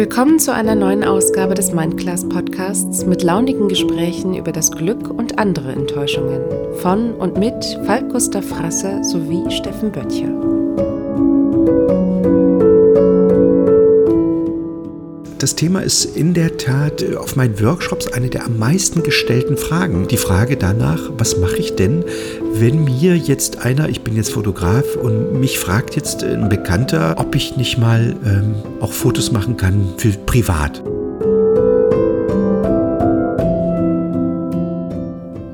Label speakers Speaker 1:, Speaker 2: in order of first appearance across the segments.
Speaker 1: Willkommen zu einer neuen Ausgabe des Mindclass Podcasts mit launigen Gesprächen über das Glück und andere Enttäuschungen. Von und mit Falk Gustav Frasse sowie Steffen Böttcher.
Speaker 2: Das Thema ist in der Tat äh, auf meinen Workshops eine der am meisten gestellten Fragen. Die Frage danach, was mache ich denn, wenn mir jetzt einer, ich bin jetzt Fotograf und mich fragt jetzt ein Bekannter, ob ich nicht mal ähm, auch Fotos machen kann für privat.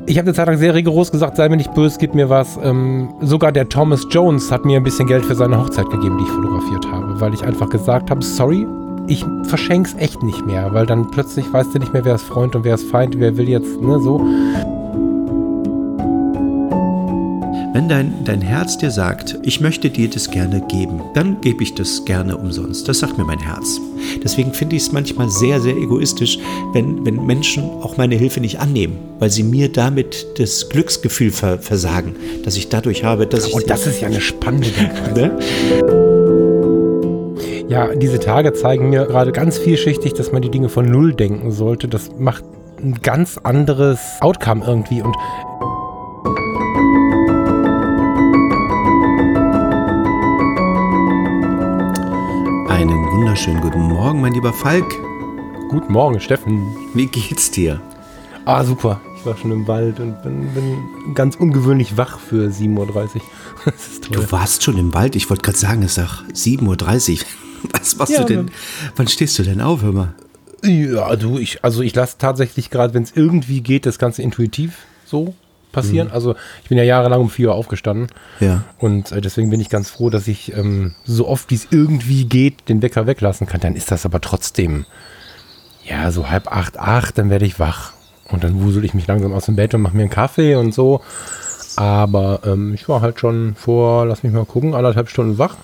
Speaker 3: Ich habe eine Zeit lang sehr rigoros gesagt, sei mir nicht böse, gib mir was. Ähm, sogar der Thomas Jones hat mir ein bisschen Geld für seine Hochzeit gegeben, die ich fotografiert habe, weil ich einfach gesagt habe, sorry, ich verschenk's echt nicht mehr, weil dann plötzlich weißt du nicht mehr, wer ist Freund und wer ist Feind, wer will jetzt, ne, so.
Speaker 2: Wenn dein, dein Herz dir sagt, ich möchte dir das gerne geben, dann gebe ich das gerne umsonst. Das sagt mir mein Herz. Deswegen finde ich es manchmal sehr, sehr egoistisch, wenn, wenn Menschen auch meine Hilfe nicht annehmen, weil sie mir damit das Glücksgefühl ver versagen, dass ich dadurch habe, dass ich.
Speaker 3: Und das ist ja eine spannende Denkweise. ne? Ja, diese Tage zeigen mir gerade ganz vielschichtig, dass man die Dinge von Null denken sollte. Das macht ein ganz anderes Outcome irgendwie und
Speaker 2: Einen wunderschönen guten Morgen, mein lieber Falk.
Speaker 3: Guten Morgen, Steffen.
Speaker 2: Wie geht's dir?
Speaker 3: Ah, super. Ich war schon im Wald und bin, bin ganz ungewöhnlich wach für 7.30 Uhr.
Speaker 2: Das ist toll. Du warst schon im Wald? Ich wollte gerade sagen, es ist auch 7.30 Uhr. Was machst ja, du denn? Wann stehst du denn auf, hör mal?
Speaker 3: Ja, du, ich, also ich lasse tatsächlich gerade, wenn es irgendwie geht, das Ganze intuitiv so passieren. Mhm. Also ich bin ja jahrelang um 4 Uhr aufgestanden.
Speaker 2: Ja.
Speaker 3: Und äh, deswegen bin ich ganz froh, dass ich ähm, so oft wie es irgendwie geht, den Wecker weglassen kann. Dann ist das aber trotzdem, ja, so halb acht, acht, dann werde ich wach. Und dann wusel ich mich langsam aus dem Bett und mache mir einen Kaffee und so. Aber ähm, ich war halt schon vor, lass mich mal gucken, anderthalb Stunden wach.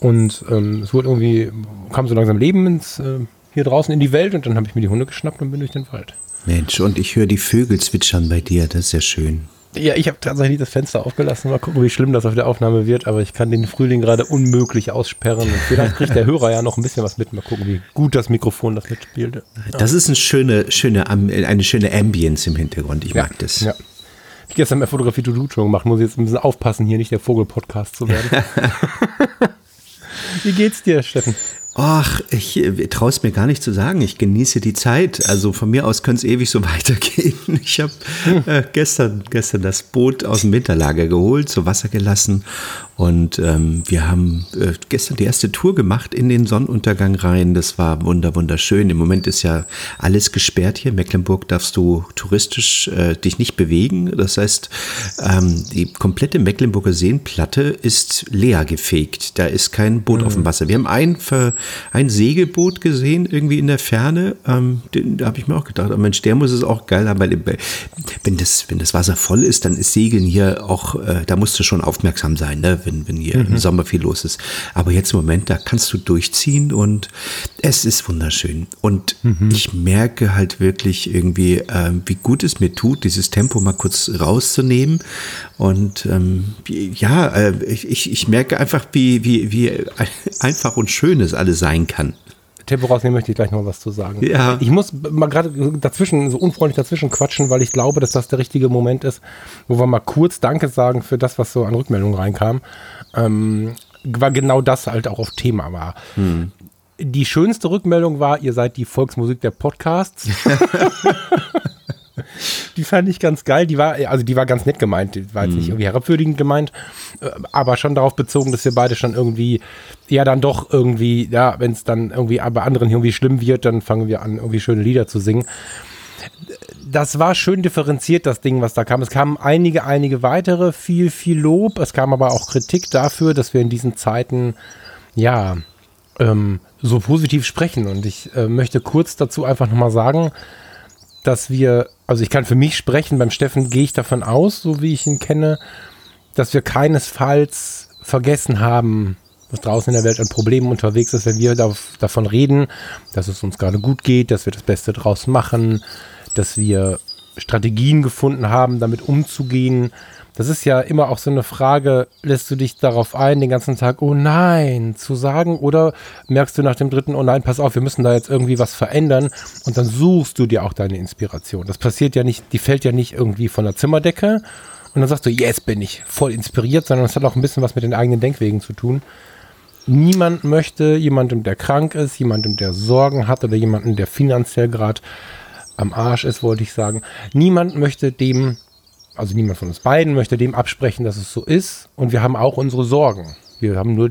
Speaker 3: Und ähm, es wurde irgendwie, kam so langsam Leben ins, äh, hier draußen in die Welt und dann habe ich mir die Hunde geschnappt und bin durch den Wald.
Speaker 2: Mensch, und ich höre die Vögel zwitschern bei dir, das ist ja schön.
Speaker 3: Ja, ich habe tatsächlich das Fenster aufgelassen. Mal gucken, wie schlimm das auf der Aufnahme wird. Aber ich kann den Frühling gerade unmöglich aussperren. Und vielleicht kriegt der Hörer ja noch ein bisschen was mit. Mal gucken, wie gut das Mikrofon das mitspielt. Ja.
Speaker 2: Das ist eine schöne, schöne, eine schöne Ambience im Hintergrund. Ich mag das. Ja.
Speaker 3: Ich gestern mehr Fotografie to do schon gemacht. Muss jetzt ein bisschen aufpassen, hier nicht der Vogel-Podcast zu werden. Wie geht's dir, Steffen?
Speaker 2: Ach, ich traue es mir gar nicht zu sagen. Ich genieße die Zeit. Also von mir aus könnte es ewig so weitergehen. Ich habe äh, gestern, gestern das Boot aus dem Winterlager geholt, zu Wasser gelassen und ähm, wir haben äh, gestern die erste Tour gemacht in den Sonnenuntergang rein. Das war wunder wunderschön. Im Moment ist ja alles gesperrt hier. In Mecklenburg darfst du touristisch äh, dich nicht bewegen. Das heißt, ähm, die komplette Mecklenburger Seenplatte ist leer gefegt. Da ist kein Boot mhm. auf dem mhm. Wasser. Wir haben ein, ein Segelboot gesehen, irgendwie in der Ferne. Ähm, den, da habe ich mir auch gedacht, oh Mensch, der muss es auch geil haben, weil wenn das, wenn das Wasser voll ist, dann ist Segeln hier auch, äh, da musst du schon aufmerksam sein. Ne? Wenn, wenn hier mhm. im Sommer viel los ist. Aber jetzt im Moment, da kannst du durchziehen und es ist wunderschön. Und mhm. ich merke halt wirklich irgendwie, äh, wie gut es mir tut, dieses Tempo mal kurz rauszunehmen. Und ähm, ja, äh, ich, ich merke einfach, wie, wie, wie einfach und schön es alles sein kann.
Speaker 3: Tempo rausnehmen möchte ich gleich noch was zu sagen.
Speaker 2: Ja.
Speaker 3: Ich muss mal gerade dazwischen, so unfreundlich dazwischen quatschen, weil ich glaube, dass das der richtige Moment ist, wo wir mal kurz Danke sagen für das, was so an Rückmeldungen reinkam. Ähm, weil genau das halt auch auf Thema war. Hm. Die schönste Rückmeldung war, ihr seid die Volksmusik der Podcasts. die fand ich ganz geil. Die war, also die war ganz nett gemeint. Die war jetzt mhm. nicht irgendwie herabwürdigend gemeint, äh, aber schon darauf bezogen, dass wir beide schon irgendwie, ja, dann doch irgendwie, ja, wenn es dann irgendwie bei anderen irgendwie schlimm wird, dann fangen wir an, irgendwie schöne Lieder zu singen. Das war schön differenziert, das Ding, was da kam. Es kamen einige, einige weitere, viel, viel Lob. Es kam aber auch Kritik dafür, dass wir in diesen Zeiten, ja, ähm, so positiv sprechen. Und ich äh, möchte kurz dazu einfach nochmal sagen, dass wir, also ich kann für mich sprechen, beim Steffen gehe ich davon aus, so wie ich ihn kenne, dass wir keinesfalls vergessen haben, was draußen in der Welt an Problemen unterwegs ist, wenn wir davon reden, dass es uns gerade gut geht, dass wir das Beste draus machen, dass wir Strategien gefunden haben, damit umzugehen. Das ist ja immer auch so eine Frage, lässt du dich darauf ein, den ganzen Tag, oh nein, zu sagen? Oder merkst du nach dem dritten, oh nein, pass auf, wir müssen da jetzt irgendwie was verändern und dann suchst du dir auch deine Inspiration. Das passiert ja nicht, die fällt ja nicht irgendwie von der Zimmerdecke und dann sagst du, yes, bin ich voll inspiriert, sondern es hat auch ein bisschen was mit den eigenen Denkwegen zu tun. Niemand möchte jemandem, der krank ist, jemandem, der Sorgen hat oder jemandem, der finanziell gerade am Arsch ist, wollte ich sagen. Niemand möchte dem also niemand von uns beiden möchte dem absprechen, dass es so ist. Und wir haben auch unsere Sorgen. Wir haben nur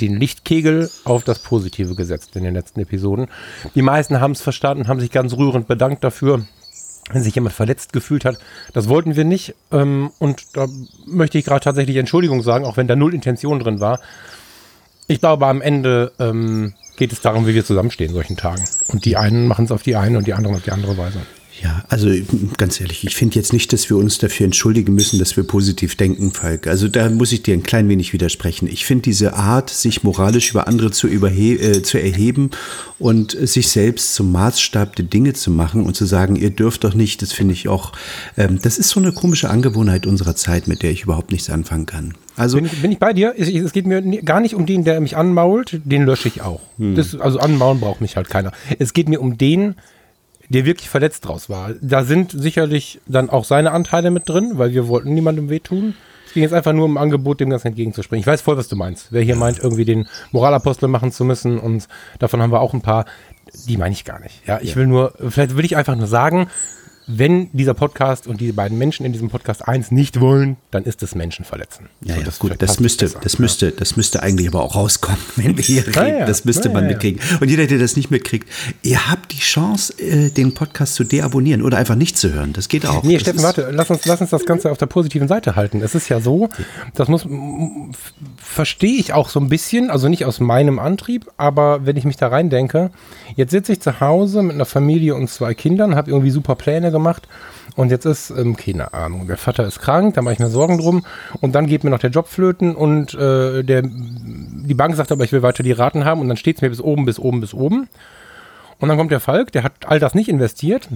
Speaker 3: den Lichtkegel auf das Positive gesetzt in den letzten Episoden. Die meisten haben es verstanden, haben sich ganz rührend bedankt dafür, wenn sich jemand verletzt gefühlt hat. Das wollten wir nicht. Ähm, und da möchte ich gerade tatsächlich Entschuldigung sagen, auch wenn da null Intention drin war. Ich glaube, am Ende ähm, geht es darum, wie wir zusammenstehen solchen Tagen. Und die einen machen es auf die eine und die anderen auf die andere Weise.
Speaker 2: Ja, also ganz ehrlich, ich finde jetzt nicht, dass wir uns dafür entschuldigen müssen, dass wir positiv denken, Falk. Also da muss ich dir ein klein wenig widersprechen. Ich finde diese Art, sich moralisch über andere zu, äh, zu erheben und sich selbst zum Maßstab der Dinge zu machen und zu sagen, ihr dürft doch nicht, das finde ich auch, ähm, das ist so eine komische Angewohnheit unserer Zeit, mit der ich überhaupt nichts anfangen kann.
Speaker 3: Also bin ich, bin ich bei dir? Es, es, geht mir gar nicht um den, der mich anmault, den lösche ich auch. Hm. Das, also anmaulen braucht mich halt keiner. Es geht mir um den, der wirklich verletzt draus war. Da sind sicherlich dann auch seine Anteile mit drin, weil wir wollten niemandem wehtun. Es ging jetzt einfach nur um Angebot, dem Ganzen entgegenzuspringen. Ich weiß voll, was du meinst. Wer hier meint, irgendwie den Moralapostel machen zu müssen und davon haben wir auch ein paar, die meine ich gar nicht. Ja, ich will nur, vielleicht will ich einfach nur sagen, wenn dieser Podcast und die beiden Menschen in diesem Podcast eins nicht wollen, dann ist es Menschen verletzen.
Speaker 2: Ja, so, ja das gut, das müsste, besser, das müsste, das müsste eigentlich aber auch rauskommen, wenn wir hier reden. Ja, das müsste man mitkriegen. Und jeder, der das nicht mitkriegt, ihr habt die Chance, äh, den Podcast zu deabonnieren oder einfach nicht zu hören. Das geht auch.
Speaker 3: Nee,
Speaker 2: das
Speaker 3: Steffen, warte, lass uns, lass uns das Ganze auf der positiven Seite halten. Es ist ja so, das muss, verstehe ich auch so ein bisschen, also nicht aus meinem Antrieb, aber wenn ich mich da rein denke, jetzt sitze ich zu Hause mit einer Familie und zwei Kindern, habe irgendwie super Pläne gemacht. Und jetzt ist, ähm, keine Ahnung, der Vater ist krank, da mache ich mir Sorgen drum. Und dann geht mir noch der Job flöten und äh, der, die Bank sagt aber, ich will weiter die Raten haben. Und dann steht es mir bis oben, bis oben, bis oben. Und dann kommt der Falk, der hat all das nicht investiert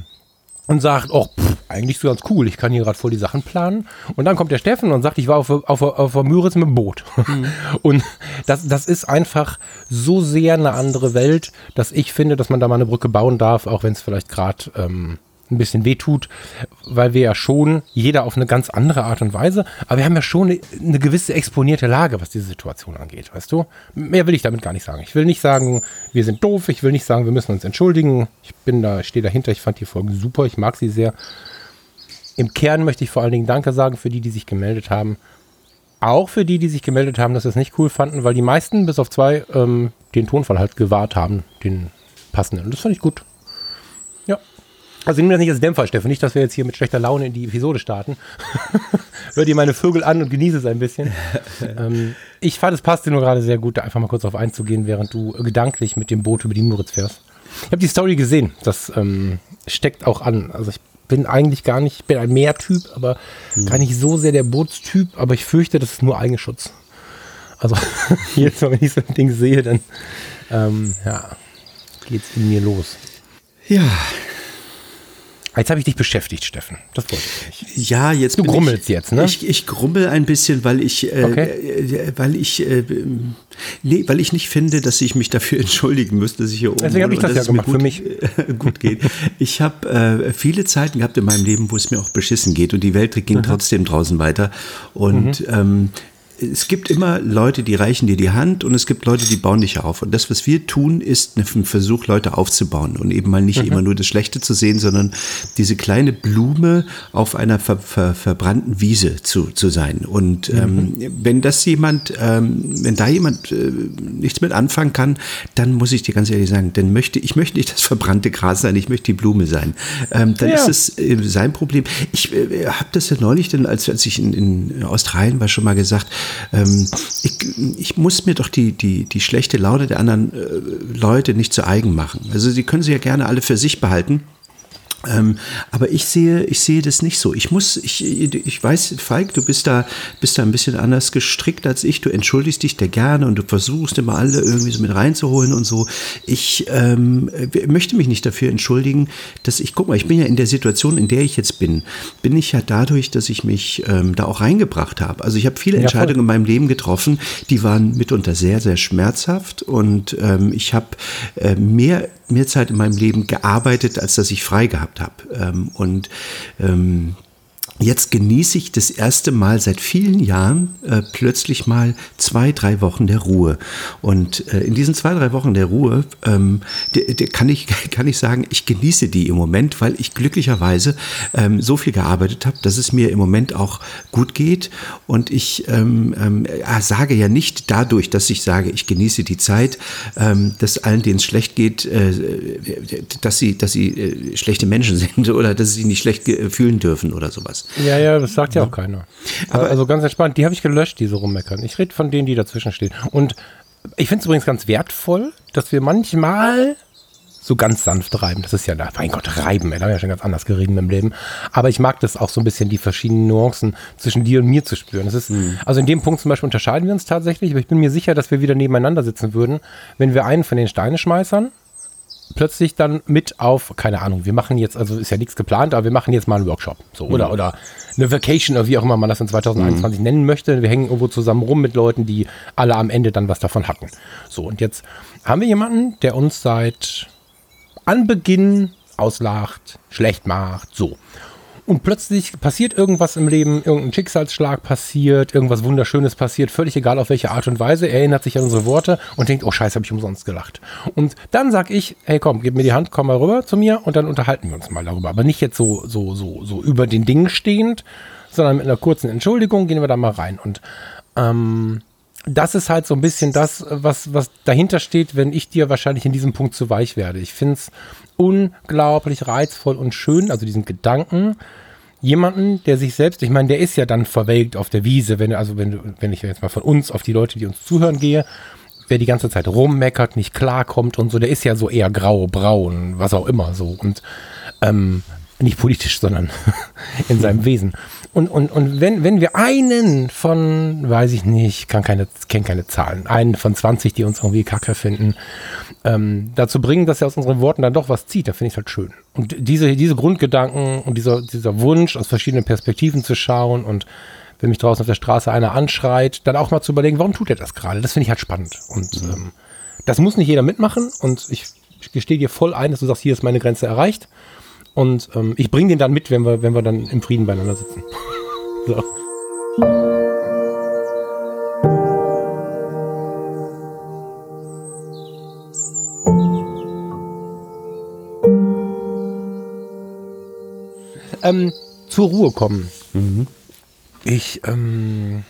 Speaker 3: und sagt, oh, pff, eigentlich so ganz cool, ich kann hier gerade voll die Sachen planen. Und dann kommt der Steffen und sagt, ich war auf, auf, auf der Müritz mit dem Boot. Mhm. Und das, das ist einfach so sehr eine andere Welt, dass ich finde, dass man da mal eine Brücke bauen darf, auch wenn es vielleicht gerade ähm, ein bisschen wehtut, weil wir ja schon, jeder auf eine ganz andere Art und Weise, aber wir haben ja schon eine, gewisse exponierte Lage, was diese Situation angeht, weißt du? Mehr will ich damit gar nicht sagen. Ich will nicht sagen, wir sind doof, ich will nicht sagen, wir müssen uns entschuldigen. Ich bin da, stehe dahinter, ich fand die Folge super, ich mag sie sehr. Im Kern möchte ich vor allen Dingen Danke sagen für die, die sich gemeldet haben. Auch für die, die sich gemeldet haben, dass sie es nicht cool fanden, weil die meisten, bis auf zwei, ähm, den Tonfall halt gewahrt haben, den passenden. Und das fand ich gut. Also nimm das nicht als Dämpfer, Steffen. Nicht, dass wir jetzt hier mit schlechter Laune in die Episode starten. Hör dir meine Vögel an und genieße es ein bisschen. ähm, ich fand, es passte nur gerade sehr gut, da einfach mal kurz auf einzugehen, während du gedanklich mit dem Boot über die Muritz fährst. Ich habe die Story gesehen. Das ähm, steckt auch an. Also ich bin eigentlich gar nicht, ich bin ein Meertyp, aber hm. gar nicht so sehr der Bootstyp. Aber ich fürchte, das ist nur Eigenschutz. Also jetzt, wenn ich so ein Ding sehe, dann ähm, ja, geht's in mir los.
Speaker 2: Ja,
Speaker 3: Jetzt habe ich dich beschäftigt, Steffen. Das wollte ich
Speaker 2: nicht. Ja, jetzt.
Speaker 3: Du grummelst
Speaker 2: ich,
Speaker 3: jetzt, ne?
Speaker 2: Ich, ich grummel ein bisschen, weil ich, äh, okay. äh, weil ich, äh, nee, weil ich nicht finde, dass ich mich dafür entschuldigen müsste, dass ich hier oben
Speaker 3: Deswegen habe ich das ja gemacht gut, für mich.
Speaker 2: gut geht. Ich habe äh, viele Zeiten gehabt in meinem Leben, wo es mir auch beschissen geht und die Welt ging mhm. trotzdem draußen weiter. Und mhm. ähm, es gibt immer Leute, die reichen dir die Hand und es gibt Leute, die bauen dich auf. Und das, was wir tun, ist ein Versuch, Leute aufzubauen und eben mal nicht mhm. immer nur das Schlechte zu sehen, sondern diese kleine Blume auf einer ver, ver, verbrannten Wiese zu, zu sein. Und ähm, mhm. wenn das jemand, ähm, wenn da jemand äh, nichts mit anfangen kann, dann muss ich dir ganz ehrlich sagen, dann möchte ich möchte nicht das verbrannte Gras sein, ich möchte die Blume sein. Ähm, dann ja. ist es äh, sein Problem. Ich äh, habe das ja neulich, dann, als, als ich in, in Australien war, schon mal gesagt, ähm, ich, ich, muss mir doch die, die, die schlechte Laune der anderen äh, Leute nicht zu eigen machen. Also sie können sie ja gerne alle für sich behalten. Ähm, aber ich sehe, ich sehe das nicht so. Ich muss, ich, ich weiß, Falk, du bist da, bist da ein bisschen anders gestrickt als ich. Du entschuldigst dich da gerne und du versuchst immer alle irgendwie so mit reinzuholen und so. Ich ähm, möchte mich nicht dafür entschuldigen, dass ich, guck mal, ich bin ja in der Situation, in der ich jetzt bin, bin ich ja dadurch, dass ich mich ähm, da auch reingebracht habe. Also ich habe viele ja, Entscheidungen voll. in meinem Leben getroffen, die waren mitunter sehr, sehr schmerzhaft und ähm, ich habe äh, mehr mehr Zeit in meinem Leben gearbeitet, als dass ich frei gehabt habe. Ähm, und ähm, Jetzt genieße ich das erste Mal seit vielen Jahren äh, plötzlich mal zwei, drei Wochen der Ruhe. Und äh, in diesen zwei, drei Wochen der Ruhe ähm, de, de kann, ich, kann ich sagen, ich genieße die im Moment, weil ich glücklicherweise ähm, so viel gearbeitet habe, dass es mir im Moment auch gut geht. Und ich ähm, ähm, sage ja nicht dadurch, dass ich sage, ich genieße die Zeit, ähm, dass allen, denen es schlecht geht, äh, dass sie, dass sie äh, schlechte Menschen sind oder dass sie sich nicht schlecht fühlen dürfen oder sowas.
Speaker 3: Ja, ja, das sagt ja, ja auch keiner. Aber also ganz entspannt, die habe ich gelöscht, diese rummeckern. Ich rede von denen, die dazwischen stehen. Und ich finde es übrigens ganz wertvoll, dass wir manchmal so ganz sanft reiben. Das ist ja, mein Gott, reiben, da haben ja schon ganz anders gerieben im Leben. Aber ich mag das auch so ein bisschen, die verschiedenen Nuancen zwischen dir und mir zu spüren. Das ist, mhm. also in dem Punkt zum Beispiel unterscheiden wir uns tatsächlich, aber ich bin mir sicher, dass wir wieder nebeneinander sitzen würden, wenn wir einen von den Steineschmeißern plötzlich dann mit auf, keine Ahnung, wir machen jetzt, also ist ja nichts geplant, aber wir machen jetzt mal einen Workshop. So, oder, mhm. oder eine Vacation oder wie auch immer man das in 2021 mhm. nennen möchte. Wir hängen irgendwo zusammen rum mit Leuten, die alle am Ende dann was davon hatten. So, und jetzt haben wir jemanden, der uns seit Anbeginn auslacht, schlecht macht, so und plötzlich passiert irgendwas im Leben, irgendein Schicksalsschlag passiert, irgendwas Wunderschönes passiert, völlig egal auf welche Art und Weise, er erinnert sich an unsere Worte und denkt, oh scheiße, habe ich umsonst gelacht. Und dann sag ich, hey komm, gib mir die Hand, komm mal rüber zu mir und dann unterhalten wir uns mal darüber. Aber nicht jetzt so, so, so, so über den Dingen stehend, sondern mit einer kurzen Entschuldigung gehen wir da mal rein. Und ähm, das ist halt so ein bisschen das, was, was dahinter steht, wenn ich dir wahrscheinlich in diesem Punkt zu weich werde. Ich finde es unglaublich reizvoll und schön, also diesen Gedanken, jemanden, der sich selbst, ich meine, der ist ja dann verwelkt auf der Wiese, wenn, also wenn, wenn ich jetzt mal von uns auf die Leute, die uns zuhören, gehe, wer die ganze Zeit rummeckert, nicht klarkommt und so, der ist ja so eher grau, braun, was auch immer so. Und ähm, nicht politisch, sondern in seinem Wesen. Und, und, und wenn, wenn wir einen von, weiß ich nicht, kann keine, kenne keine Zahlen, einen von 20, die uns irgendwie kacke finden, ähm, dazu bringen, dass er aus unseren Worten dann doch was zieht, da finde ich halt schön. Und diese, diese Grundgedanken und dieser, dieser Wunsch, aus verschiedenen Perspektiven zu schauen und wenn mich draußen auf der Straße einer anschreit, dann auch mal zu überlegen, warum tut er das gerade? Das finde ich halt spannend. Und mhm. ähm, das muss nicht jeder mitmachen und ich, ich gestehe dir voll ein, dass du sagst, hier ist meine Grenze erreicht. Und ähm, ich bringe den dann mit, wenn wir, wenn wir dann im Frieden beieinander sitzen. so. Ähm, zur Ruhe kommen. Mhm. Ich, ähm,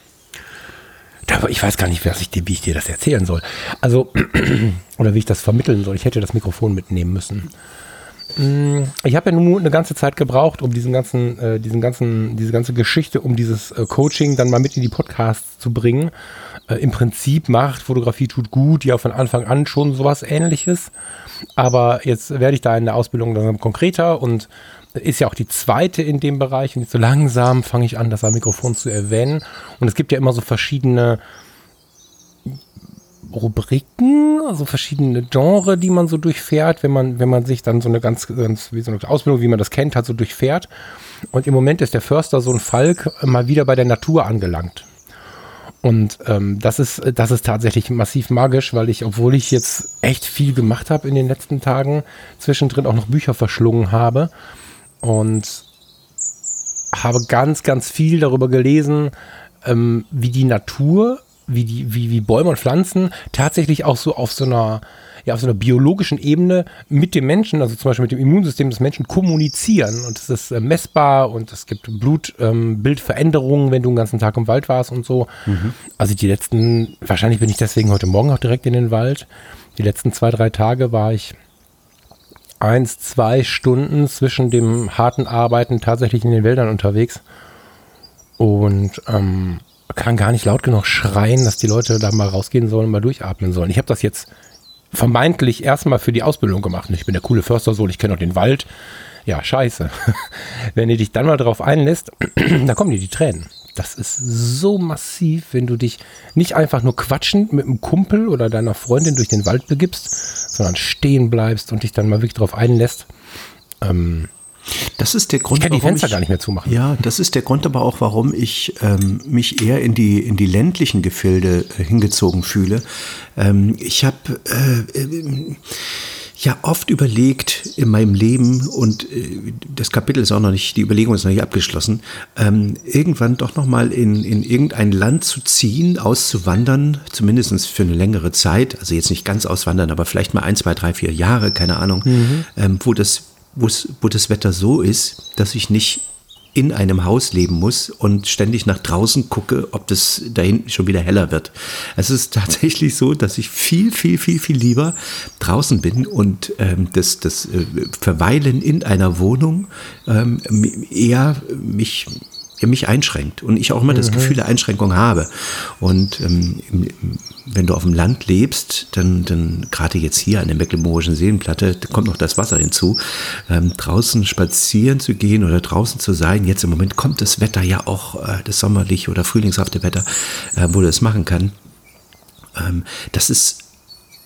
Speaker 3: ich weiß gar nicht, was ich, wie ich dir das erzählen soll. Also, oder wie ich das vermitteln soll. Ich hätte das Mikrofon mitnehmen müssen. Mm, ich habe ja nun eine ganze Zeit gebraucht, um diesen ganzen, äh, diesen ganzen, diese ganze Geschichte um dieses äh, Coaching dann mal mit in die Podcasts zu bringen. Äh, Im Prinzip macht Fotografie tut gut, ja von Anfang an schon sowas ähnliches. Aber jetzt werde ich da in der Ausbildung dann konkreter und ist ja auch die zweite in dem Bereich und so langsam fange ich an, das am Mikrofon zu erwähnen. Und es gibt ja immer so verschiedene Rubriken, also verschiedene Genre, die man so durchfährt, wenn man, wenn man sich dann so eine ganz, ganz wie so eine Ausbildung, wie man das kennt, hat, so durchfährt. Und im Moment ist der Förster so ein Falk mal wieder bei der Natur angelangt. Und ähm, das ist, das ist tatsächlich massiv magisch, weil ich, obwohl ich jetzt echt viel gemacht habe in den letzten Tagen, zwischendrin auch noch Bücher verschlungen habe und habe ganz, ganz viel darüber gelesen, ähm, wie die Natur wie die, wie, wie Bäume und Pflanzen tatsächlich auch so auf so einer, ja, auf so einer biologischen Ebene mit dem Menschen, also zum Beispiel mit dem Immunsystem des Menschen kommunizieren. Und es ist äh, messbar und es gibt Blutbildveränderungen, ähm, wenn du den ganzen Tag im Wald warst und so. Mhm. Also die letzten, wahrscheinlich bin ich deswegen heute Morgen auch direkt in den Wald. Die letzten zwei, drei Tage war ich eins, zwei Stunden zwischen dem harten Arbeiten tatsächlich in den Wäldern unterwegs. Und ähm, kann gar nicht laut genug schreien, dass die Leute da mal rausgehen sollen und mal durchatmen sollen. Ich habe das jetzt vermeintlich erstmal für die Ausbildung gemacht. Ich bin der coole Förstersohn, ich kenne auch den Wald. Ja, scheiße. Wenn du dich dann mal darauf einlässt, da kommen dir die Tränen. Das ist so massiv, wenn du dich nicht einfach nur quatschend mit einem Kumpel oder deiner Freundin durch den Wald begibst, sondern stehen bleibst und dich dann mal wirklich darauf einlässt.
Speaker 2: Ähm, das ist der Grund,
Speaker 3: ich kann die Fenster ich, gar nicht mehr zumachen.
Speaker 2: Ja, das ist der Grund aber auch, warum ich ähm, mich eher in die, in die ländlichen Gefilde äh, hingezogen fühle. Ähm, ich habe äh, äh, ja oft überlegt in meinem Leben und äh, das Kapitel ist auch noch nicht, die Überlegung ist noch nicht abgeschlossen, ähm, irgendwann doch nochmal in, in irgendein Land zu ziehen, auszuwandern, zumindest für eine längere Zeit, also jetzt nicht ganz auswandern, aber vielleicht mal ein, zwei, drei, vier Jahre, keine Ahnung, mhm. ähm, wo das wo das Wetter so ist, dass ich nicht in einem Haus leben muss und ständig nach draußen gucke, ob das da hinten schon wieder heller wird. Es ist tatsächlich so, dass ich viel, viel, viel, viel lieber draußen bin und ähm, das, das äh, Verweilen in einer Wohnung ähm, eher mich mich einschränkt und ich auch immer das mhm. Gefühl der Einschränkung habe. Und ähm, wenn du auf dem Land lebst, dann, dann gerade jetzt hier an der Mecklenburgischen Seenplatte, kommt noch das Wasser hinzu, ähm, draußen spazieren zu gehen oder draußen zu sein. Jetzt im Moment kommt das Wetter ja auch, äh, das sommerliche oder frühlingshafte Wetter, äh, wo du das machen kann. Ähm, das ist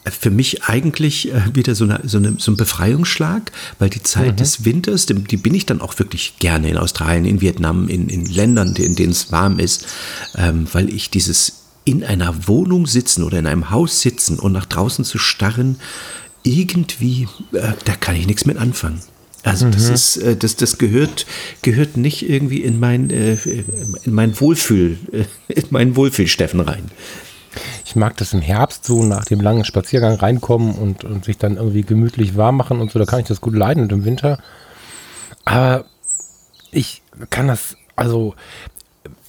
Speaker 2: für mich eigentlich äh, wieder so, eine, so, eine, so ein Befreiungsschlag, weil die Zeit mhm. des Winters, die, die, bin ich dann auch wirklich gerne in Australien, in Vietnam, in, in Ländern, in denen es warm ist, ähm, weil ich dieses in einer Wohnung sitzen oder in einem Haus sitzen und nach draußen zu starren, irgendwie, äh, da kann ich nichts mit anfangen. Also das mhm. ist, äh, das, das gehört, gehört nicht irgendwie in mein, äh, in mein Wohlfühl, äh, in meinen Wohlfühl-Steffen rein.
Speaker 3: Ich mag das im Herbst so nach dem langen Spaziergang reinkommen und, und sich dann irgendwie gemütlich warm machen und so, da kann ich das gut leiden und im Winter. Aber ich kann das, also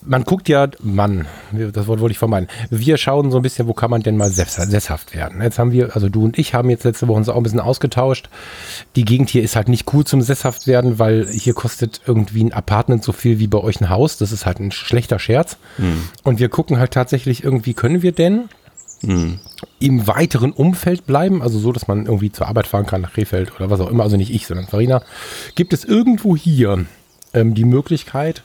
Speaker 3: man guckt ja, Mann, das Wort wollte ich vermeiden. Wir schauen so ein bisschen, wo kann man denn mal sesshaft werden. Jetzt haben wir, also du und ich haben jetzt letzte Woche uns auch ein bisschen ausgetauscht. Die Gegend hier ist halt nicht cool zum sesshaft werden, weil hier kostet irgendwie ein Apartment so viel wie bei euch ein Haus. Das ist halt ein schlechter Scherz. Mhm. Und wir gucken halt tatsächlich irgendwie, können wir denn mhm. im weiteren Umfeld bleiben? Also so, dass man irgendwie zur Arbeit fahren kann nach Krefeld oder was auch immer. Also nicht ich, sondern Farina. Gibt es irgendwo hier ähm, die Möglichkeit,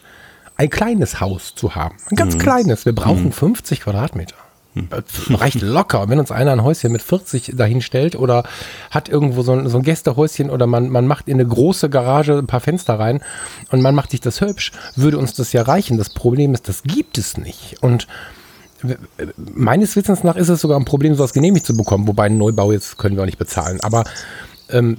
Speaker 3: ein kleines Haus zu haben. Ein ganz mhm. kleines. Wir brauchen mhm. 50 Quadratmeter. Mhm. Reicht locker. Wenn uns einer ein Häuschen mit 40 dahin stellt oder hat irgendwo so ein, so ein Gästehäuschen oder man, man macht in eine große Garage ein paar Fenster rein und man macht sich das hübsch, würde uns das ja reichen. Das Problem ist, das gibt es nicht. Und meines Wissens nach ist es sogar ein Problem, sowas genehmigt zu bekommen, wobei einen Neubau jetzt können wir auch nicht bezahlen. Aber ähm,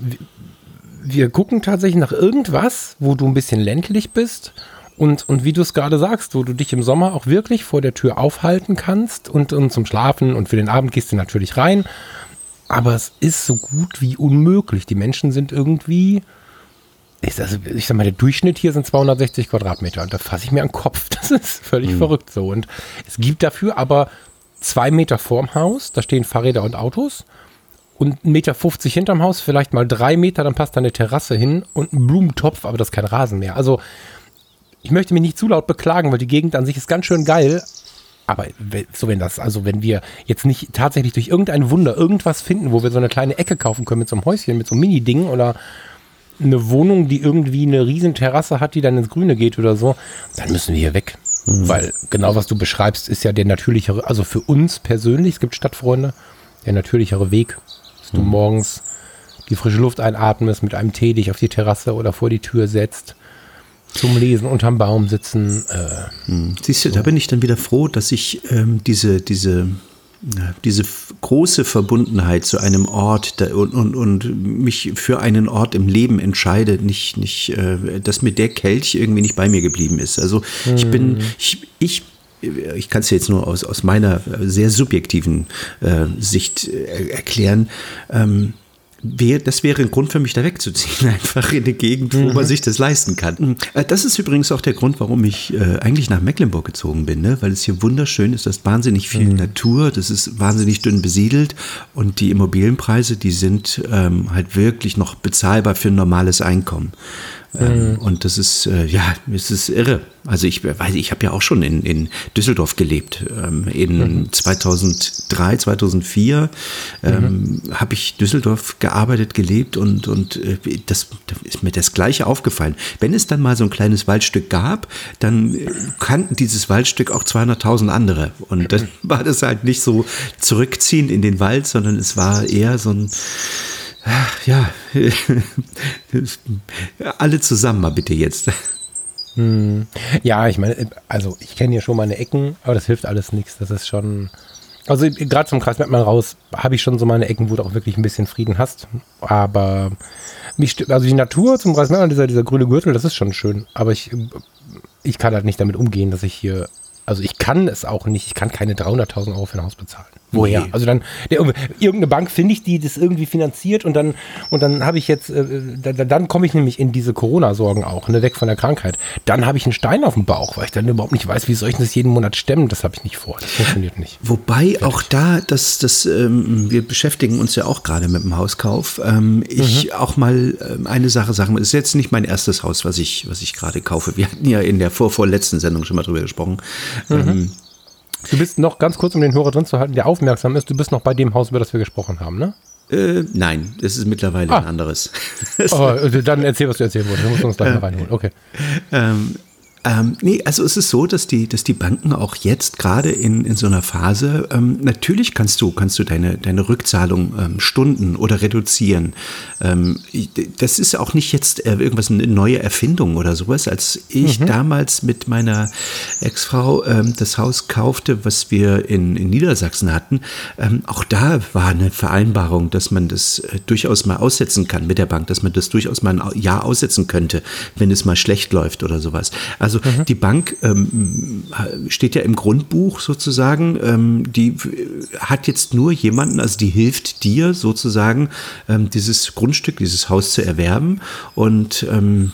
Speaker 3: wir gucken tatsächlich nach irgendwas, wo du ein bisschen ländlich bist und, und wie du es gerade sagst, wo du dich im Sommer auch wirklich vor der Tür aufhalten kannst und, und zum Schlafen und für den Abend gehst du natürlich rein. Aber es ist so gut wie unmöglich. Die Menschen sind irgendwie, ich, also, ich sag mal, der Durchschnitt hier sind 260 Quadratmeter. Und da fasse ich mir an den Kopf. Das ist völlig mhm. verrückt so. Und es gibt dafür aber zwei Meter vorm Haus, da stehen Fahrräder und Autos. Und 1,50 Meter hinterm Haus, vielleicht mal drei Meter, dann passt da eine Terrasse hin und ein Blumentopf, aber das ist kein Rasen mehr. Also ich möchte mich nicht zu laut beklagen, weil die Gegend an sich ist ganz schön geil. Aber so wenn das, also wenn wir jetzt nicht tatsächlich durch irgendein Wunder irgendwas finden, wo wir so eine kleine Ecke kaufen können mit so einem Häuschen, mit so einem Mini-Ding oder eine Wohnung, die irgendwie eine riesen Terrasse hat, die dann ins Grüne geht oder so, dann müssen wir hier weg. Mhm. Weil genau was du beschreibst, ist ja der natürlichere, also für uns persönlich, es gibt Stadtfreunde, der natürlichere Weg, dass mhm. du morgens die frische Luft einatmest, mit einem Tee dich auf die Terrasse oder vor die Tür setzt zum Lesen unterm Baum sitzen.
Speaker 2: Äh, hm. Siehst du, so. da bin ich dann wieder froh, dass ich ähm, diese, diese, diese große Verbundenheit zu einem Ort und, und, und mich für einen Ort im Leben entscheide, nicht, nicht, äh, dass mir der Kelch irgendwie nicht bei mir geblieben ist. Also ich bin, hm. ich, ich ich kann es jetzt nur aus, aus meiner sehr subjektiven äh, Sicht äh, erklären. Ähm, das wäre ein Grund für mich, da wegzuziehen, einfach in eine Gegend, wo mhm. man sich das leisten kann. Äh, das ist übrigens auch der Grund, warum ich äh, eigentlich nach Mecklenburg gezogen bin, ne? weil es hier wunderschön ist, das ist wahnsinnig viel mhm. Natur, das ist wahnsinnig dünn besiedelt und die Immobilienpreise, die sind ähm, halt wirklich noch bezahlbar für ein normales Einkommen. Ähm, und das ist, äh, ja, es ist irre. Also ich weiß, ich habe ja auch schon in, in Düsseldorf gelebt. Ähm, in mhm. 2003, 2004 ähm, mhm. habe ich Düsseldorf gearbeitet, gelebt und, und äh, das, das ist mir das Gleiche aufgefallen. Wenn es dann mal so ein kleines Waldstück gab, dann kannten dieses Waldstück auch 200.000 andere. Und dann war das halt nicht so zurückziehend in den Wald, sondern es war eher so ein ja, alle zusammen mal bitte jetzt.
Speaker 3: Hm. Ja, ich meine, also ich kenne hier schon meine Ecken, aber das hilft alles nichts. Das ist schon. Also gerade zum Kreis Mettmann raus habe ich schon so meine Ecken, wo du auch wirklich ein bisschen Frieden hast. Aber mich, also die Natur zum Kreis Mettmann, dieser, dieser grüne Gürtel, das ist schon schön. Aber ich, ich kann halt nicht damit umgehen, dass ich hier also ich kann es auch nicht. Ich kann keine 300.000 Euro für ein Haus bezahlen. Woher? Nee. Also dann der, irgendeine Bank finde ich, die das irgendwie finanziert und dann und dann habe ich jetzt äh, da, dann komme ich nämlich in diese Corona-Sorgen auch, ne, weg von der Krankheit. Dann habe ich einen Stein auf dem Bauch, weil ich dann überhaupt nicht weiß, wie soll ich das jeden Monat stemmen. Das habe ich nicht vor. Das funktioniert nicht.
Speaker 2: Wobei Fertig. auch da, das, das, ähm, wir beschäftigen uns ja auch gerade mit dem Hauskauf. Ähm, ich mhm. auch mal ähm, eine Sache sagen. Es ist jetzt nicht mein erstes Haus, was ich was ich gerade kaufe. Wir hatten ja in der vorvorletzten Sendung schon mal drüber gesprochen. Mhm.
Speaker 3: Du bist noch ganz kurz, um den Hörer drin zu halten, der aufmerksam ist, du bist noch bei dem Haus, über das wir gesprochen haben, ne?
Speaker 2: Äh, nein, das ist mittlerweile ah. ein anderes.
Speaker 3: oh, dann erzähl, was du erzählen wolltest. Dann musst du uns gleich mal reinholen. Okay.
Speaker 2: Ähm, ähm, nee, also es ist so, dass die, dass die Banken auch jetzt gerade in, in so einer Phase, ähm, natürlich kannst du, kannst du deine, deine Rückzahlung ähm, stunden oder reduzieren. Ähm, das ist auch nicht jetzt äh, irgendwas eine neue Erfindung oder sowas. Als ich mhm. damals mit meiner Ex-Frau ähm, das Haus kaufte, was wir in, in Niedersachsen hatten, ähm, auch da war eine Vereinbarung, dass man das äh, durchaus mal aussetzen kann mit der Bank, dass man das durchaus mal ein Jahr aussetzen könnte, wenn es mal schlecht läuft oder sowas. Also also mhm. die Bank ähm, steht ja im Grundbuch sozusagen, ähm, die hat jetzt nur jemanden, also die hilft dir sozusagen, ähm, dieses Grundstück, dieses Haus zu erwerben. Und ähm,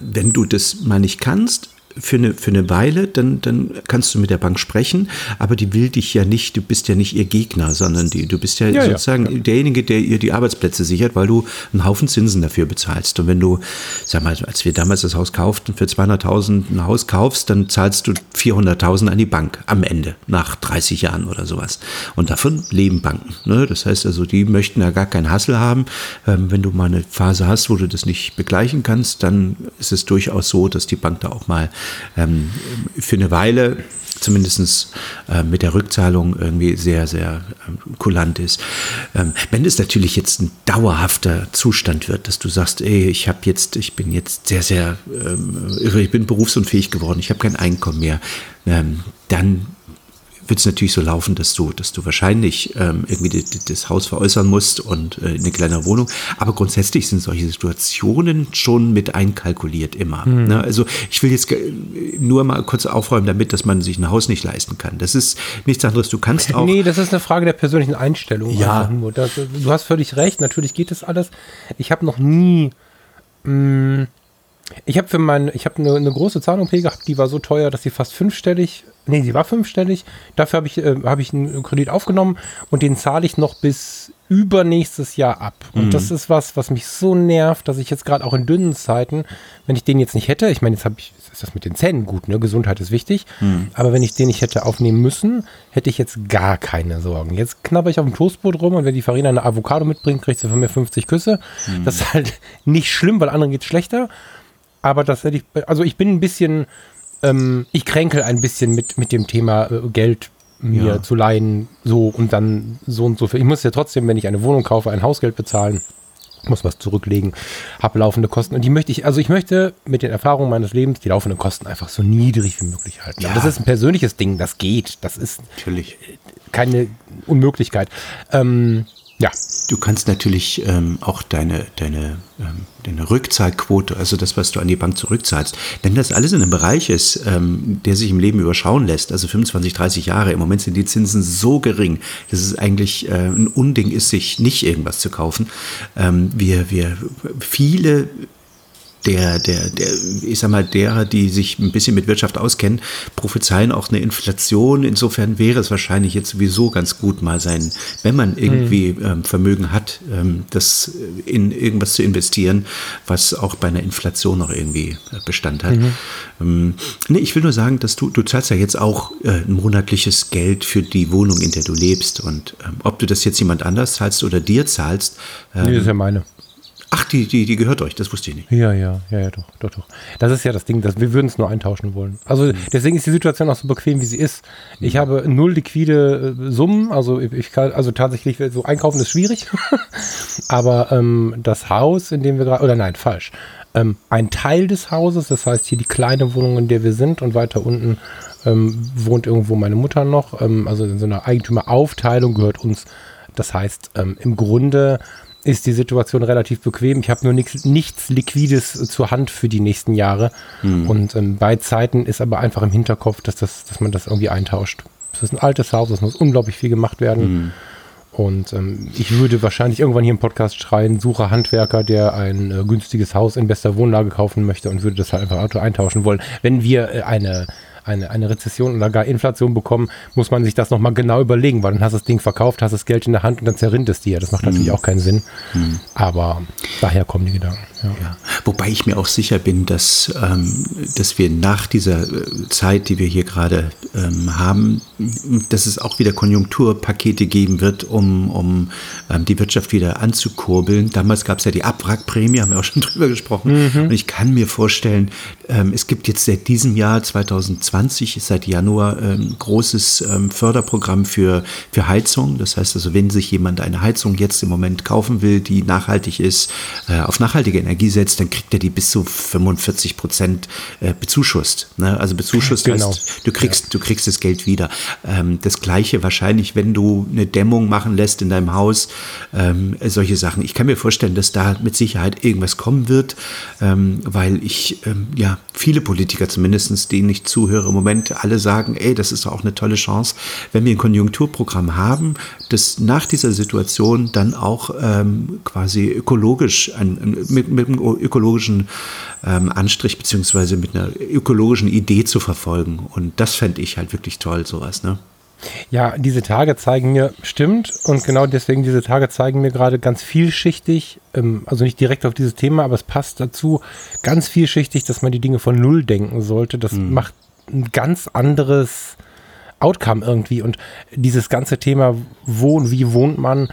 Speaker 2: wenn du das mal nicht kannst, für eine, für eine Weile, dann, dann kannst du mit der Bank sprechen, aber die will dich ja nicht, du bist ja nicht ihr Gegner, sondern die, du bist ja, ja sozusagen ja, ja. derjenige, der ihr die Arbeitsplätze sichert, weil du einen Haufen Zinsen dafür bezahlst. Und wenn du, sag mal, als wir damals das Haus kauften, für 200.000 ein Haus kaufst, dann zahlst du 400.000 an die Bank am Ende, nach 30 Jahren oder sowas. Und davon leben Banken. Ne? Das heißt also, die möchten ja gar keinen Hassel haben. Ähm, wenn du mal eine Phase hast, wo du das nicht begleichen kannst, dann ist es durchaus so, dass die Bank da auch mal ähm, für eine Weile zumindest äh, mit der Rückzahlung irgendwie sehr, sehr ähm, kulant ist. Ähm, wenn es natürlich jetzt ein dauerhafter Zustand wird, dass du sagst, ey, ich habe jetzt, ich bin jetzt sehr, sehr ähm, irre, ich bin berufsunfähig geworden, ich habe kein Einkommen mehr, ähm, dann wird es natürlich so laufen, dass du, dass du wahrscheinlich ähm, irgendwie das Haus veräußern musst und äh, eine kleine Wohnung. Aber grundsätzlich sind solche Situationen schon mit einkalkuliert immer. Mhm. Ne? Also ich will jetzt nur mal kurz aufräumen damit, dass man sich ein Haus nicht leisten kann. Das ist nichts anderes. Du kannst auch.
Speaker 3: Nee, das ist eine Frage der persönlichen Einstellung.
Speaker 2: Ja.
Speaker 3: du hast völlig recht. Natürlich geht das alles. Ich habe noch nie. Mh, mm, ich habe für mein, ich habe eine, eine große Zahn-OP gehabt, die war so teuer, dass sie fast fünfstellig, nee, sie war fünfstellig. Dafür habe ich, äh, hab ich einen Kredit aufgenommen und den zahle ich noch bis übernächstes Jahr ab. Und mhm. das ist was, was mich so nervt, dass ich jetzt gerade auch in dünnen Zeiten, wenn ich den jetzt nicht hätte, ich meine, jetzt habe ich, ist das mit den Zähnen gut, ne? Gesundheit ist wichtig, mhm. aber wenn ich den nicht hätte aufnehmen müssen, hätte ich jetzt gar keine Sorgen. Jetzt knabber ich auf dem Toastbrot rum und wenn die Farina eine Avocado mitbringt, kriegt sie von mir 50 Küsse. Mhm. Das ist halt nicht schlimm, weil anderen geht es schlechter. Aber das hätte ich, also ich bin ein bisschen, ähm, ich kränkel ein bisschen mit, mit dem Thema äh, Geld mir ja. zu leihen, so und dann so und so viel. Ich muss ja trotzdem, wenn ich eine Wohnung kaufe, ein Hausgeld bezahlen, muss was zurücklegen, habe laufende Kosten und die möchte ich, also ich möchte mit den Erfahrungen meines Lebens die laufenden Kosten einfach so niedrig wie möglich halten. Ja. das ist ein persönliches Ding, das geht, das ist
Speaker 2: natürlich
Speaker 3: keine Unmöglichkeit. Ähm, ja.
Speaker 2: Du kannst natürlich ähm, auch deine, deine, ähm, deine Rückzahlquote, also das, was du an die Bank zurückzahlst, wenn das alles in einem Bereich ist, ähm, der sich im Leben überschauen lässt, also 25, 30 Jahre, im Moment sind die Zinsen so gering, dass es eigentlich äh, ein Unding ist, sich nicht irgendwas zu kaufen. Ähm, wir, wir, viele der, der, der, ich sag mal, derer, die sich ein bisschen mit Wirtschaft auskennen, prophezeien auch eine Inflation. Insofern wäre es wahrscheinlich jetzt sowieso ganz gut, mal sein, wenn man irgendwie mhm. ähm, Vermögen hat, ähm, das in irgendwas zu investieren, was auch bei einer Inflation noch irgendwie äh, Bestand hat. Mhm. Ähm, nee, ich will nur sagen, dass du, du zahlst ja jetzt auch äh, ein monatliches Geld für die Wohnung, in der du lebst. Und ähm, ob du das jetzt jemand anders zahlst oder dir zahlst.
Speaker 3: Ähm, nee, das ist ja meine.
Speaker 2: Ach, die, die, die gehört euch, das wusste ich nicht.
Speaker 3: Ja, ja, ja, ja, doch, doch, doch. Das ist ja das Ding, dass wir würden es nur eintauschen wollen. Also mhm. deswegen ist die Situation auch so bequem, wie sie ist. Ich mhm. habe null liquide äh, Summen, also ich kann, also tatsächlich so einkaufen ist schwierig. Aber ähm, das Haus, in dem wir gerade, oder nein, falsch. Ähm, ein Teil des Hauses, das heißt hier die kleine Wohnung, in der wir sind und weiter unten ähm, wohnt irgendwo meine Mutter noch. Ähm, also in so einer Eigentümeraufteilung gehört uns. Das heißt, ähm, im Grunde ist die Situation relativ bequem. Ich habe nur nix, nichts Liquides zur Hand für die nächsten Jahre. Mhm. Und ähm, bei Zeiten ist aber einfach im Hinterkopf, dass, das, dass man das irgendwie eintauscht. Es ist ein altes Haus, es muss unglaublich viel gemacht werden. Mhm. Und ähm, ich würde wahrscheinlich irgendwann hier im Podcast schreien, suche Handwerker, der ein äh, günstiges Haus in bester Wohnlage kaufen möchte und würde das halt einfach eintauschen wollen. Wenn wir äh, eine eine, eine Rezession oder gar Inflation bekommen, muss man sich das nochmal genau überlegen, weil dann hast du das Ding verkauft, hast das Geld in der Hand und dann zerrinnt es dir. Das macht natürlich mhm. auch keinen Sinn. Mhm. Aber daher kommen die Gedanken. Ja.
Speaker 2: Ja. Wobei ich mir auch sicher bin, dass, ähm, dass wir nach dieser äh, Zeit, die wir hier gerade ähm, haben, dass es auch wieder Konjunkturpakete geben wird, um, um ähm, die Wirtschaft wieder anzukurbeln. Damals gab es ja die Abwrackprämie, haben wir auch schon drüber gesprochen. Mhm. Und ich kann mir vorstellen, ähm, es gibt jetzt seit diesem Jahr 2020, seit Januar, ein ähm, großes ähm, Förderprogramm für, für Heizung. Das heißt also, wenn sich jemand eine Heizung jetzt im Moment kaufen will, die nachhaltig ist, äh, auf nachhaltige Energie setzt, dann kriegt er die bis zu 45 Prozent äh, bezuschusst. Ne? Also bezuschusst genau. heißt, du kriegst, ja. du kriegst das Geld wieder. das gleiche wahrscheinlich, wenn du eine Dämmung machen lässt in deinem Haus, solche Sachen. Ich kann mir vorstellen, dass da mit Sicherheit irgendwas kommen wird, weil ich ja viele Politiker zumindest, denen ich zuhöre im Moment, alle sagen, ey, das ist auch eine tolle Chance, wenn wir ein Konjunkturprogramm haben, das nach dieser Situation dann auch ähm, quasi ökologisch, ein, mit, mit einem ökologischen ähm, Anstrich beziehungsweise mit einer ökologischen Idee zu verfolgen. Und das fände ich halt wirklich toll, sowas, ne?
Speaker 3: Ja, diese Tage zeigen mir, stimmt, und genau deswegen diese Tage zeigen mir gerade ganz vielschichtig, ähm, also nicht direkt auf dieses Thema, aber es passt dazu, ganz vielschichtig, dass man die Dinge von Null denken sollte. Das mhm. macht ein ganz anderes Outcome irgendwie. Und dieses ganze Thema, wo und wie wohnt man,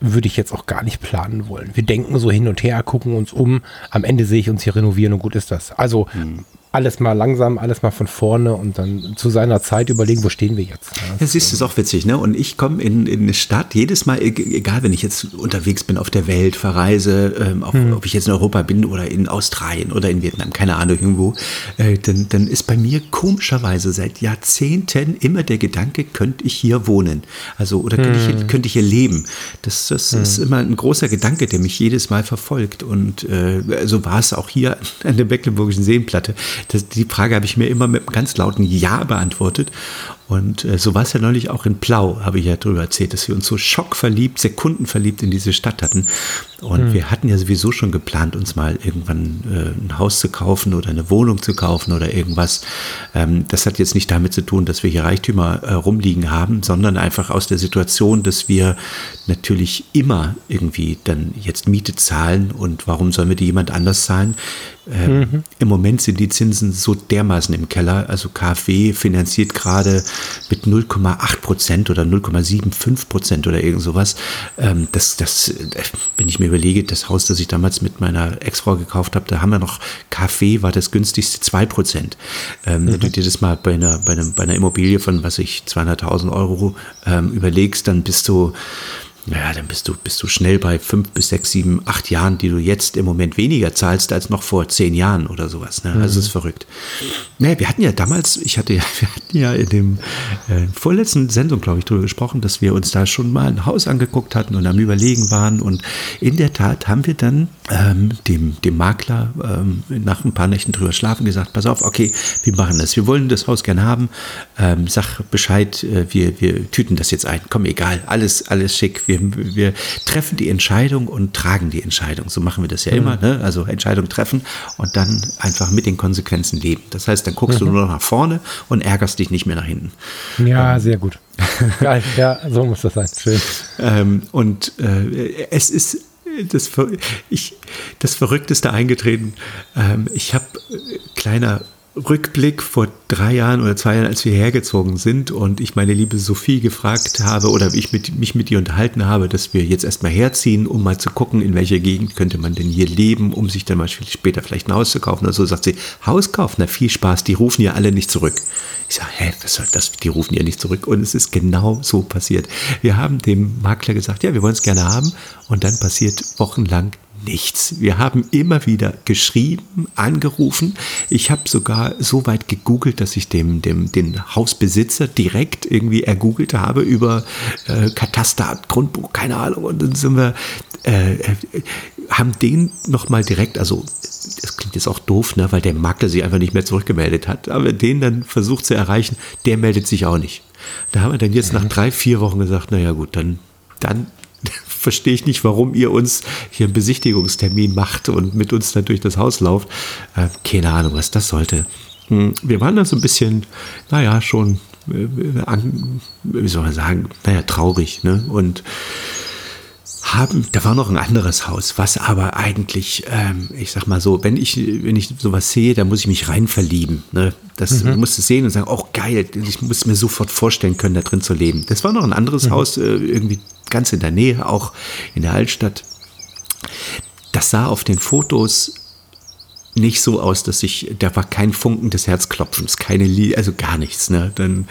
Speaker 3: würde ich jetzt auch gar nicht planen wollen. Wir denken so hin und her, gucken uns um. Am Ende sehe ich uns hier renovieren und gut ist das. Also mhm alles mal langsam, alles mal von vorne und dann zu seiner Zeit überlegen, wo stehen wir jetzt.
Speaker 2: Ja, das ist, ist auch witzig, ne? Und ich komme in, in eine Stadt, jedes Mal, egal wenn ich jetzt unterwegs bin auf der Welt, verreise, ähm, auch, hm. ob ich jetzt in Europa bin oder in Australien oder in Vietnam, keine Ahnung, irgendwo, äh, dann, dann ist bei mir komischerweise seit Jahrzehnten immer der Gedanke, könnte ich hier wohnen? Also, oder könnte, hm. ich, könnte ich hier leben? Das, das hm. ist immer ein großer Gedanke, der mich jedes Mal verfolgt. Und äh, so war es auch hier an der Mecklenburgischen Seenplatte das, die Frage habe ich mir immer mit einem ganz lauten Ja beantwortet. Und äh, so war es ja neulich auch in Plau, habe ich ja darüber erzählt, dass wir uns so schockverliebt, sekundenverliebt in diese Stadt hatten. Und mhm. wir hatten ja sowieso schon geplant, uns mal irgendwann äh, ein Haus zu kaufen oder eine Wohnung zu kaufen oder irgendwas. Ähm, das hat jetzt nicht damit zu tun, dass wir hier Reichtümer äh, rumliegen haben, sondern einfach aus der Situation, dass wir natürlich immer irgendwie dann jetzt Miete zahlen. Und warum sollen wir die jemand anders zahlen? Ähm, mhm. Im Moment sind die Zinsen so dermaßen im Keller. Also KfW finanziert gerade mit 0,8 Prozent oder 0,75 Prozent oder irgend sowas. Ähm, das, das, äh, wenn ich mir überlege, das Haus, das ich damals mit meiner Ex-Frau gekauft habe, da haben wir noch KfW, war das günstigste 2 Prozent. Ähm, mhm. Wenn du dir das mal bei einer, bei, einem, bei einer Immobilie von, was ich, 200.000 Euro ähm, überlegst, dann bist du naja, dann bist du, bist du schnell bei fünf bis sechs, sieben, acht Jahren, die du jetzt im Moment weniger zahlst als noch vor zehn Jahren oder sowas. Ne? Also mhm. ist verrückt. Naja, wir hatten ja damals, ich hatte ja, wir hatten ja in dem äh, vorletzten Sendung, glaube ich, darüber gesprochen, dass wir uns da schon mal ein Haus angeguckt hatten und am Überlegen waren. Und in der Tat haben wir dann ähm, dem, dem Makler ähm, nach ein paar Nächten drüber schlafen gesagt, pass auf, okay, wir machen das. Wir wollen das Haus gerne haben. Ähm, sag Bescheid, äh, wir, wir tüten das jetzt ein. Komm, egal, alles, alles schick. Wir, wir treffen die Entscheidung und tragen die Entscheidung. So machen wir das ja mhm. immer. Ne? Also Entscheidung treffen und dann einfach mit den Konsequenzen leben. Das heißt, dann guckst mhm. du nur noch nach vorne und ärgerst dich nicht mehr nach hinten.
Speaker 3: Ja, ähm, sehr gut. Geil, ja, so muss das sein. Schön.
Speaker 2: Ähm, und äh, es ist das, ich, das Verrückteste eingetreten. Ähm, ich habe äh, kleiner Rückblick vor drei Jahren oder zwei Jahren, als wir hergezogen sind und ich meine liebe Sophie gefragt habe oder ich mit, mich mit ihr unterhalten habe, dass wir jetzt erstmal herziehen, um mal zu gucken, in welcher Gegend könnte man denn hier leben, um sich dann mal später vielleicht ein Haus zu kaufen. Oder so sagt sie, Haus kaufen, na viel Spaß, die rufen ja alle nicht zurück. Ich sage, hä, was soll das? Die rufen ja nicht zurück. Und es ist genau so passiert. Wir haben dem Makler gesagt, ja, wir wollen es gerne haben. Und dann passiert wochenlang nichts. Wir haben immer wieder geschrieben, angerufen. Ich habe sogar so weit gegoogelt, dass ich dem, dem, den Hausbesitzer direkt irgendwie ergoogelt habe über äh, Kataster, Grundbuch, keine Ahnung. Und dann sind wir, äh haben den nochmal direkt, also das klingt jetzt auch doof, ne, weil der Makler sich einfach nicht mehr zurückgemeldet hat, aber den dann versucht zu erreichen, der meldet sich auch nicht. Da haben wir dann jetzt mhm. nach drei, vier Wochen gesagt, naja gut, dann, dann verstehe ich nicht, warum ihr uns hier einen Besichtigungstermin macht und mit uns dann durch das Haus lauft. Äh, keine Ahnung, was das sollte. Hm, wir waren dann so ein bisschen, naja, schon, äh, wie soll man sagen, naja, traurig. Ne? Und haben, da war noch ein anderes Haus, was aber eigentlich, ähm, ich sag mal so, wenn ich, wenn ich sowas sehe, da muss ich mich rein verlieben. Ne? Das mhm. musst du sehen und sagen, oh geil, ich muss mir sofort vorstellen können, da drin zu leben. Das war noch ein anderes mhm. Haus, äh, irgendwie ganz in der Nähe, auch in der Altstadt. Das sah auf den Fotos nicht so aus, dass ich, da war kein Funken des Herzklopfens, keine Liebe, also gar nichts. Ne? Dann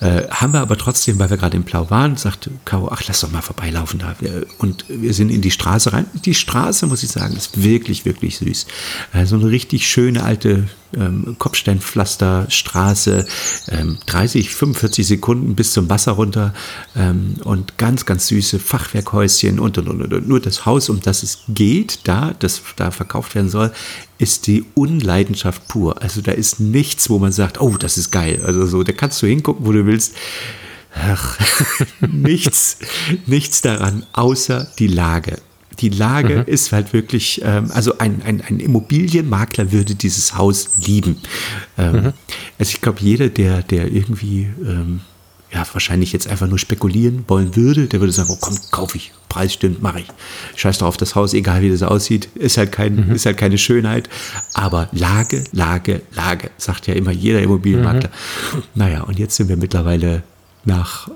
Speaker 2: äh, haben wir aber trotzdem, weil wir gerade im Blau waren, sagte Caro, ach, lass doch mal vorbeilaufen da. Und wir sind in die Straße rein. Die Straße, muss ich sagen, ist wirklich, wirklich süß. Also eine richtig schöne alte ähm, Kopfsteinpflasterstraße, ähm, 30, 45 Sekunden bis zum Wasser runter ähm, und ganz, ganz süße Fachwerkhäuschen und, und, und, und. Nur das Haus, um das es geht, da, das da verkauft werden soll, ist die Unleidenschaft pur. Also da ist nichts, wo man sagt, oh, das ist geil. Also so, da kannst du hingucken, wo du willst. Ach, nichts, nichts daran, außer die Lage. Die Lage mhm. ist halt wirklich, ähm, also ein, ein, ein, Immobilienmakler würde dieses Haus lieben. Ähm, mhm. Also ich glaube, jeder, der, der irgendwie ähm, ja, wahrscheinlich jetzt einfach nur spekulieren wollen würde, der würde sagen, oh komm, kaufe ich, Preis stimmt, mache ich. Scheiß doch auf das Haus, egal wie das aussieht, ist halt, kein, mhm. ist halt keine Schönheit. Aber Lage, Lage, Lage, sagt ja immer jeder Immobilienmakler. Mhm. Naja, und jetzt sind wir mittlerweile nach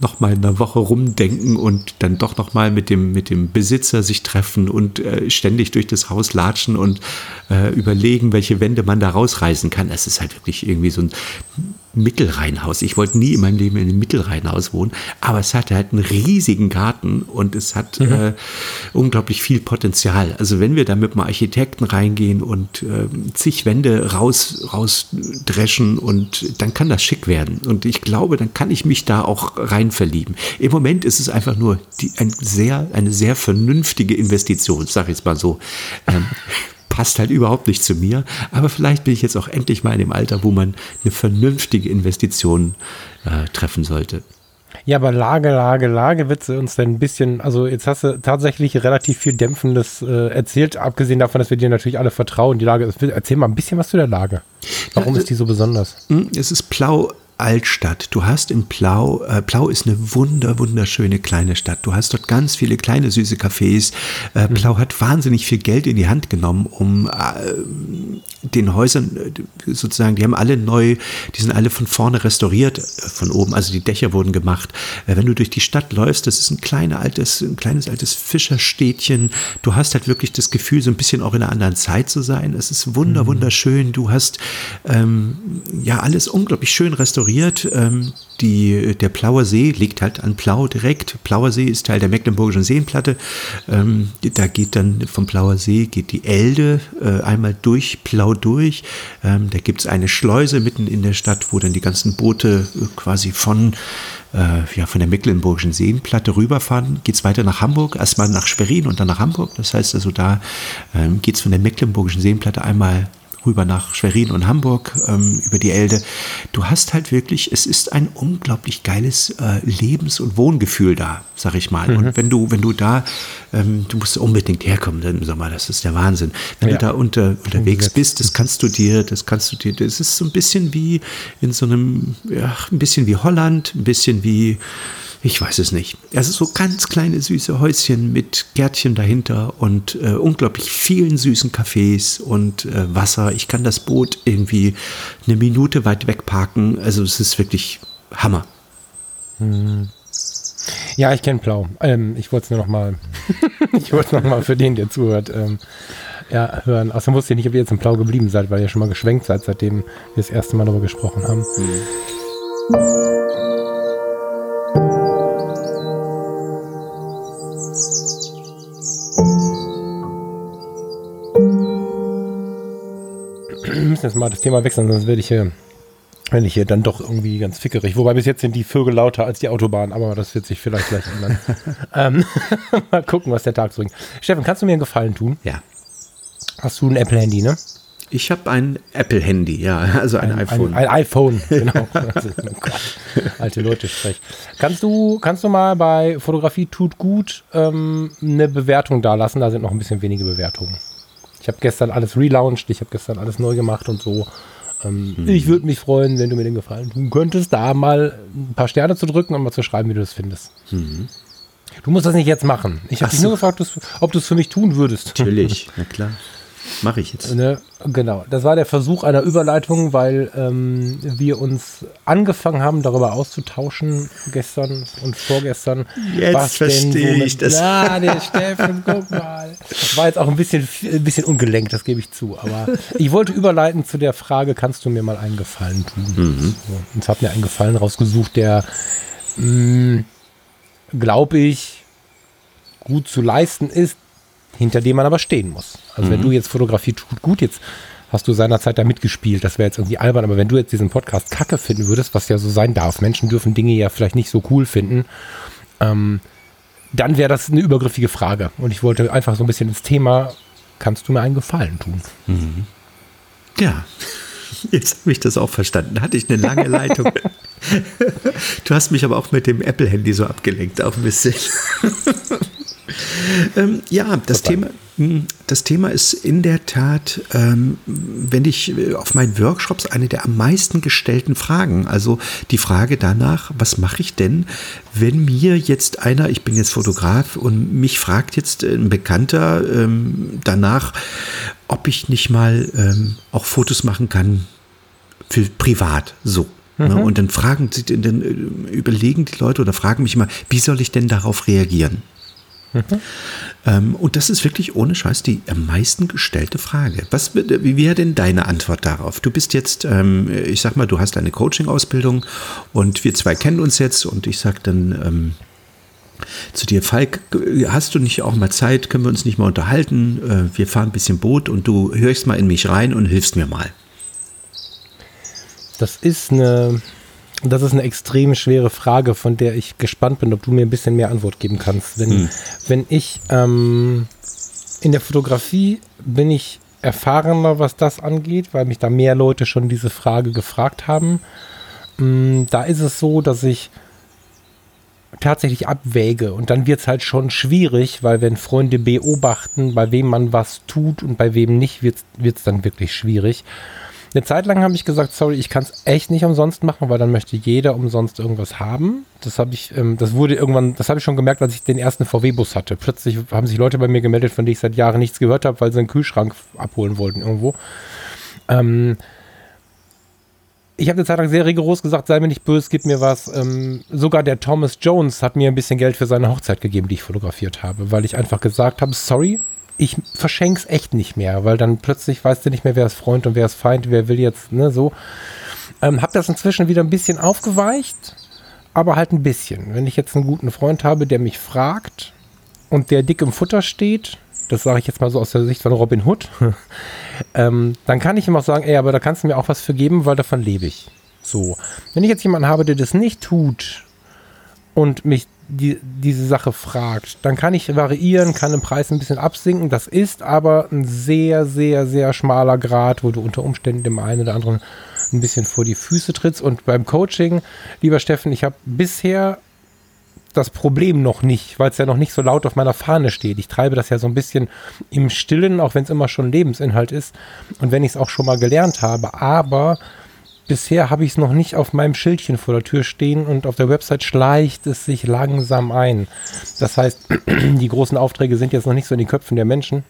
Speaker 2: noch mal einer Woche rumdenken und dann doch noch mal mit dem mit dem Besitzer sich treffen und äh, ständig durch das Haus latschen und äh, überlegen, welche Wände man da rausreißen kann. Es ist halt wirklich irgendwie so ein Mittelrheinhaus. Ich wollte nie in meinem Leben in einem Mittelrheinhaus wohnen, aber es hatte halt einen riesigen Garten und es hat mhm. äh, unglaublich viel Potenzial. Also wenn wir da mit einem Architekten reingehen und äh, zig Wände raus, rausdreschen und dann kann das schick werden. Und ich glaube, dann kann ich mich da auch rein verlieben. Im Moment ist es einfach nur die, ein sehr, eine sehr vernünftige Investition, sag ich jetzt mal so. Ähm, passt halt überhaupt nicht zu mir. Aber vielleicht bin ich jetzt auch endlich mal in dem Alter, wo man eine vernünftige Investition äh, treffen sollte.
Speaker 3: Ja, aber Lage, Lage, Lage, wird sie uns denn ein bisschen, also jetzt hast du tatsächlich relativ viel Dämpfendes äh, erzählt, abgesehen davon, dass wir dir natürlich alle vertrauen. Die Lage, erzähl mal ein bisschen was zu der Lage. Warum ja, ist die so besonders?
Speaker 2: Hm, es ist Plau Altstadt. Du hast in Plau, äh, Plau ist eine wunder, wunderschöne kleine Stadt. Du hast dort ganz viele kleine süße Cafés. Äh, mhm. Plau hat wahnsinnig viel Geld in die Hand genommen, um äh, den Häusern äh, sozusagen, die haben alle neu, die sind alle von vorne restauriert, äh, von oben. Also die Dächer wurden gemacht. Äh, wenn du durch die Stadt läufst, das ist ein kleines altes, ein kleines altes Fischerstädtchen. Du hast halt wirklich das Gefühl, so ein bisschen auch in einer anderen Zeit zu sein. Es ist wunder, mhm. wunderschön. Du hast ähm, ja alles unglaublich schön restauriert strukturiert. Ähm, die, der Plauer See liegt halt an Plau direkt. Plauer See ist Teil der Mecklenburgischen Seenplatte. Ähm, da geht dann vom Plauer See geht die Elde äh, einmal durch Plau durch. Ähm, da gibt es eine Schleuse mitten in der Stadt, wo dann die ganzen Boote äh, quasi von äh, ja, von der Mecklenburgischen Seenplatte rüberfahren, geht es weiter nach Hamburg, erstmal nach Schwerin und dann nach Hamburg. Das heißt also, da ähm, geht es von der Mecklenburgischen Seenplatte einmal rüber nach Schwerin und Hamburg ähm, über die Elde. Du hast halt wirklich, es ist ein unglaublich geiles äh, Lebens- und Wohngefühl da, sag ich mal. Mhm. Und wenn du, wenn du da, ähm, du musst unbedingt herkommen im Sommer, das ist der Wahnsinn. Wenn ja. du da unter, unterwegs bist, das kannst du dir, das kannst du dir, das ist so ein bisschen wie in so einem, ja, ein bisschen wie Holland, ein bisschen wie ich weiß es nicht. Also so ganz kleine süße Häuschen mit Gärtchen dahinter und äh, unglaublich vielen süßen Cafés und äh, Wasser. Ich kann das Boot irgendwie eine Minute weit weg parken. Also es ist wirklich Hammer.
Speaker 3: Hm. Ja, ich kenne Plau. Ähm, ich wollte es nur noch mal, ich wollte es noch mal für den, der zuhört, ähm, ja, hören. Außerdem wusste ich nicht, ob ihr jetzt im Plau geblieben seid, weil ihr schon mal geschwenkt seid, seitdem wir das erste Mal darüber gesprochen haben. Hm. Müssen jetzt mal das Thema wechseln, sonst werde ich hier, wenn ich hier dann doch irgendwie ganz fickerig. Wobei bis jetzt sind die Vögel lauter als die Autobahn, aber das wird sich vielleicht gleich ändern. ähm, mal gucken, was der Tag bringt. Steffen, kannst du mir einen Gefallen tun?
Speaker 2: Ja.
Speaker 3: Hast du ein Apple-Handy, ne?
Speaker 2: Ich habe ein Apple-Handy, ja, also ein, ein iPhone.
Speaker 3: Ein, ein iPhone, genau. also, oh alte Leute sprechen. Kannst du, kannst du mal bei Fotografie tut gut ähm, eine Bewertung da lassen? Da sind noch ein bisschen wenige Bewertungen. Ich habe gestern alles relaunched, ich habe gestern alles neu gemacht und so. Ähm, mhm. Ich würde mich freuen, wenn du mir den Gefallen tun könntest, da mal ein paar Sterne zu drücken und mal zu schreiben, wie du das findest. Mhm. Du musst das nicht jetzt machen. Ich habe dich nur gefragt, ob du es für mich tun würdest.
Speaker 2: Natürlich, na klar. Mache ich jetzt.
Speaker 3: Ne? Genau, das war der Versuch einer Überleitung, weil ähm, wir uns angefangen haben, darüber auszutauschen, gestern und vorgestern.
Speaker 2: Jetzt verstehe ich das.
Speaker 3: Ja, der Steffen, guck mal. Das war jetzt auch ein bisschen, ein bisschen ungelenkt, das gebe ich zu. Aber ich wollte überleiten zu der Frage, kannst du mir mal einen Gefallen tun? Mhm. So, und habe mir einen Gefallen rausgesucht, der, mm, glaube ich, gut zu leisten ist, hinter dem man aber stehen muss. Also mhm. wenn du jetzt Fotografie tut gut, jetzt hast du seinerzeit da mitgespielt, das wäre jetzt irgendwie albern, aber wenn du jetzt diesen Podcast kacke finden würdest, was ja so sein darf, Menschen dürfen Dinge ja vielleicht nicht so cool finden, ähm, dann wäre das eine übergriffige Frage. Und ich wollte einfach so ein bisschen ins Thema, kannst du mir einen Gefallen tun?
Speaker 2: Mhm. Ja, jetzt habe ich das auch verstanden. Hatte ich eine lange Leitung. du hast mich aber auch mit dem Apple-Handy so abgelenkt, auch ein bisschen. Ähm, ja, das Thema, hm, das Thema ist in der Tat, ähm, wenn ich äh, auf meinen Workshops eine der am meisten gestellten Fragen. Also die Frage danach, was mache ich denn, wenn mir jetzt einer, ich bin jetzt Fotograf und mich fragt jetzt ein Bekannter ähm, danach, ob ich nicht mal ähm, auch Fotos machen kann für privat, so. Ne? Mhm. Und dann fragen sie, dann äh, überlegen die Leute oder fragen mich immer, wie soll ich denn darauf reagieren? Mhm. Und das ist wirklich ohne Scheiß die am meisten gestellte Frage. Was, wie wäre denn deine Antwort darauf? Du bist jetzt, ähm, ich sag mal, du hast eine Coaching-Ausbildung und wir zwei kennen uns jetzt und ich sag dann ähm, zu dir, Falk, hast du nicht auch mal Zeit? Können wir uns nicht mal unterhalten? Äh, wir fahren ein bisschen Boot und du hörst mal in mich rein und hilfst mir mal.
Speaker 3: Das ist eine das ist eine extrem schwere Frage, von der ich gespannt bin, ob du mir ein bisschen mehr Antwort geben kannst. Wenn, hm. wenn ich ähm, in der Fotografie bin ich erfahrener, was das angeht, weil mich da mehr Leute schon diese Frage gefragt haben. Ähm, da ist es so, dass ich tatsächlich abwäge und dann wird es halt schon schwierig, weil wenn Freunde beobachten, bei wem man was tut und bei wem nicht, wird es dann wirklich schwierig. Eine Zeit lang habe ich gesagt, sorry, ich kann es echt nicht umsonst machen, weil dann möchte jeder umsonst irgendwas haben. Das habe ich, ähm, das wurde irgendwann, das habe ich schon gemerkt, als ich den ersten VW-Bus hatte. Plötzlich haben sich Leute bei mir gemeldet, von denen ich seit Jahren nichts gehört habe, weil sie einen Kühlschrank abholen wollten irgendwo. Ähm, ich habe eine Zeit lang sehr rigoros gesagt, sei mir nicht böse, gib mir was. Ähm, sogar der Thomas Jones hat mir ein bisschen Geld für seine Hochzeit gegeben, die ich fotografiert habe, weil ich einfach gesagt habe, sorry, ich verschenk's echt nicht mehr, weil dann plötzlich weißt du nicht mehr, wer ist Freund und wer ist Feind, wer will jetzt, ne, so. Ähm, habe das inzwischen wieder ein bisschen aufgeweicht, aber halt ein bisschen. Wenn ich jetzt einen guten Freund habe, der mich fragt und der dick im Futter steht, das sage ich jetzt mal so aus der Sicht von Robin Hood, ähm, dann kann ich ihm auch sagen, ey, aber da kannst du mir auch was für geben, weil davon lebe ich. So. Wenn ich jetzt jemanden habe, der das nicht tut und mich die, diese Sache fragt, dann kann ich variieren, kann den Preis ein bisschen absinken. Das ist aber ein sehr, sehr, sehr schmaler Grad, wo du unter Umständen dem einen oder anderen ein bisschen vor die Füße trittst. Und beim Coaching, lieber Steffen, ich habe bisher das Problem noch nicht, weil es ja noch nicht so laut auf meiner Fahne steht. Ich treibe das ja so ein bisschen im Stillen, auch wenn es immer schon Lebensinhalt ist und wenn ich es auch schon mal gelernt habe. Aber bisher habe ich es noch nicht auf meinem Schildchen vor der Tür stehen und auf der Website schleicht es sich langsam ein. Das heißt, die großen Aufträge sind jetzt noch nicht so in den Köpfen der Menschen.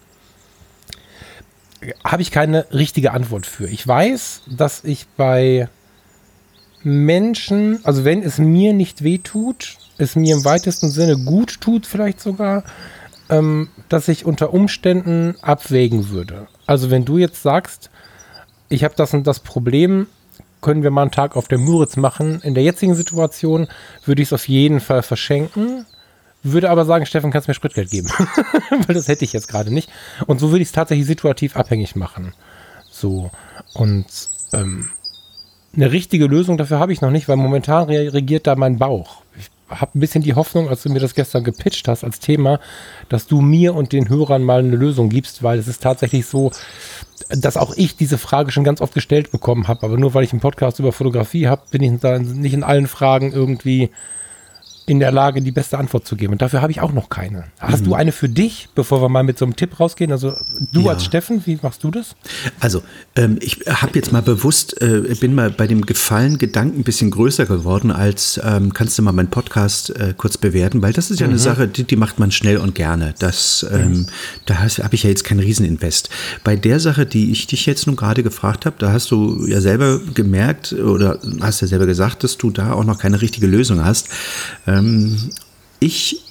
Speaker 3: Habe ich keine richtige Antwort für. Ich weiß, dass ich bei Menschen, also wenn es mir nicht weh tut, es mir im weitesten Sinne gut tut, vielleicht sogar, ähm, dass ich unter Umständen abwägen würde. Also wenn du jetzt sagst, ich habe das und das Problem, können wir mal einen Tag auf der Müritz machen. In der jetzigen Situation würde ich es auf jeden Fall verschenken. Würde aber sagen, Steffen, kannst du mir Spritgeld geben? Weil das hätte ich jetzt gerade nicht. Und so würde ich es tatsächlich situativ abhängig machen. So. Und ähm, eine richtige Lösung dafür habe ich noch nicht, weil momentan regiert da mein Bauch. Habe ein bisschen die Hoffnung, als du mir das gestern gepitcht hast als Thema, dass du mir und den Hörern mal eine Lösung gibst, weil es ist tatsächlich so, dass auch ich diese Frage schon ganz oft gestellt bekommen habe. Aber nur weil ich einen Podcast über Fotografie habe, bin ich da nicht in allen Fragen irgendwie in der Lage, die beste Antwort zu geben. Und dafür habe ich auch noch keine. Hast mhm. du eine für dich, bevor wir mal mit so einem Tipp rausgehen? Also du ja. als Steffen, wie machst du das?
Speaker 2: Also ähm, ich habe jetzt mal bewusst, äh, bin mal bei dem Gefallen Gedanken ein bisschen größer geworden, als ähm, kannst du mal meinen Podcast äh, kurz bewerten, weil das ist ja mhm. eine Sache, die, die, macht man schnell und gerne. Das, ähm, mhm. Da habe ich ja jetzt kein Rieseninvest. Bei der Sache, die ich dich jetzt nun gerade gefragt habe, da hast du ja selber gemerkt oder hast ja selber gesagt, dass du da auch noch keine richtige Lösung hast. Ähm, ich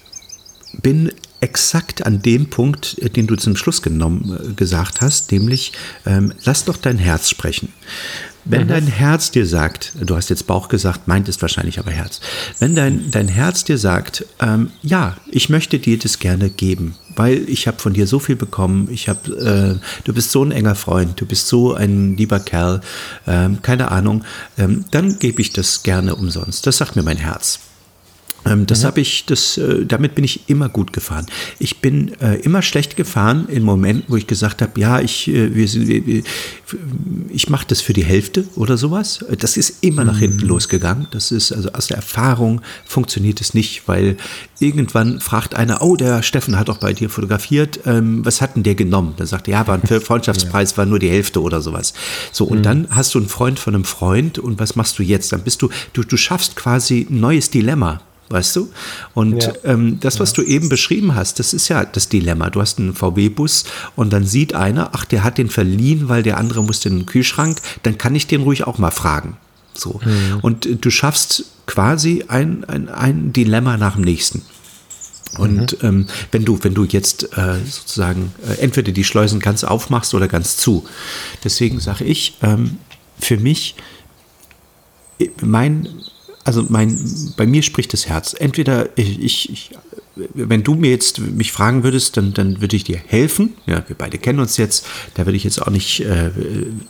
Speaker 2: bin exakt an dem Punkt, äh, den du zum Schluss genommen, äh, gesagt hast, nämlich ähm, lass doch dein Herz sprechen. Wenn mhm. dein Herz dir sagt, du hast jetzt Bauch gesagt, meint es wahrscheinlich aber Herz. Wenn dein, dein Herz dir sagt, ähm, ja, ich möchte dir das gerne geben, weil ich habe von dir so viel bekommen, ich habe, äh, du bist so ein enger Freund, du bist so ein lieber Kerl, ähm, keine Ahnung, ähm, dann gebe ich das gerne umsonst. Das sagt mir mein Herz. Ähm, das mhm. habe ich, das, äh, damit bin ich immer gut gefahren. Ich bin äh, immer schlecht gefahren in Momenten, wo ich gesagt habe, ja, ich, äh, wir, wir, ich mache das für die Hälfte oder sowas. Das ist immer nach hinten mhm. losgegangen. Das ist also aus der Erfahrung funktioniert es nicht, weil irgendwann fragt einer, oh, der Steffen hat doch bei dir fotografiert, ähm, was hat denn der genommen? Da sagt er, ja, war ein Freundschaftspreis, war nur die Hälfte oder sowas. So, und mhm. dann hast du einen Freund von einem Freund und was machst du jetzt? Dann bist du, du, du schaffst quasi ein neues Dilemma weißt du? Und ja. ähm, das, was ja. du eben beschrieben hast, das ist ja das Dilemma. Du hast einen VW-Bus und dann sieht einer, ach, der hat den verliehen, weil der andere musste in den Kühlschrank, dann kann ich den ruhig auch mal fragen. So. Mhm. Und äh, du schaffst quasi ein, ein, ein Dilemma nach dem nächsten. Und mhm. ähm, wenn du, wenn du jetzt äh, sozusagen äh, entweder die Schleusen ganz aufmachst oder ganz zu. Deswegen sage ich, ähm, für mich, äh, mein also mein, bei mir spricht das Herz. Entweder ich, ich, ich, wenn du mir jetzt mich fragen würdest, dann, dann würde ich dir helfen. Ja, wir beide kennen uns jetzt. Da würde ich jetzt auch nicht äh,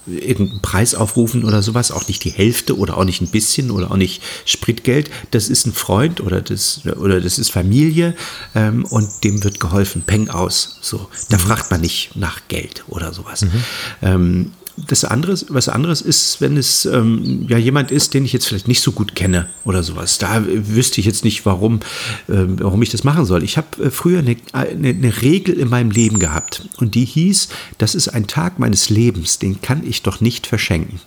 Speaker 2: irgendeinen Preis aufrufen oder sowas, auch nicht die Hälfte oder auch nicht ein bisschen oder auch nicht Spritgeld. Das ist ein Freund oder das, oder das ist Familie ähm, und dem wird geholfen. Peng aus. So, da mhm. fragt man nicht nach Geld oder sowas. Mhm. Ähm, das anderes, was anderes ist, wenn es ähm, ja jemand ist, den ich jetzt vielleicht nicht so gut kenne oder sowas. Da wüsste ich jetzt nicht, warum, äh, warum ich das machen soll. Ich habe äh, früher eine, eine, eine, Regel in meinem Leben gehabt und die hieß, das ist ein Tag meines Lebens, den kann ich doch nicht verschenken.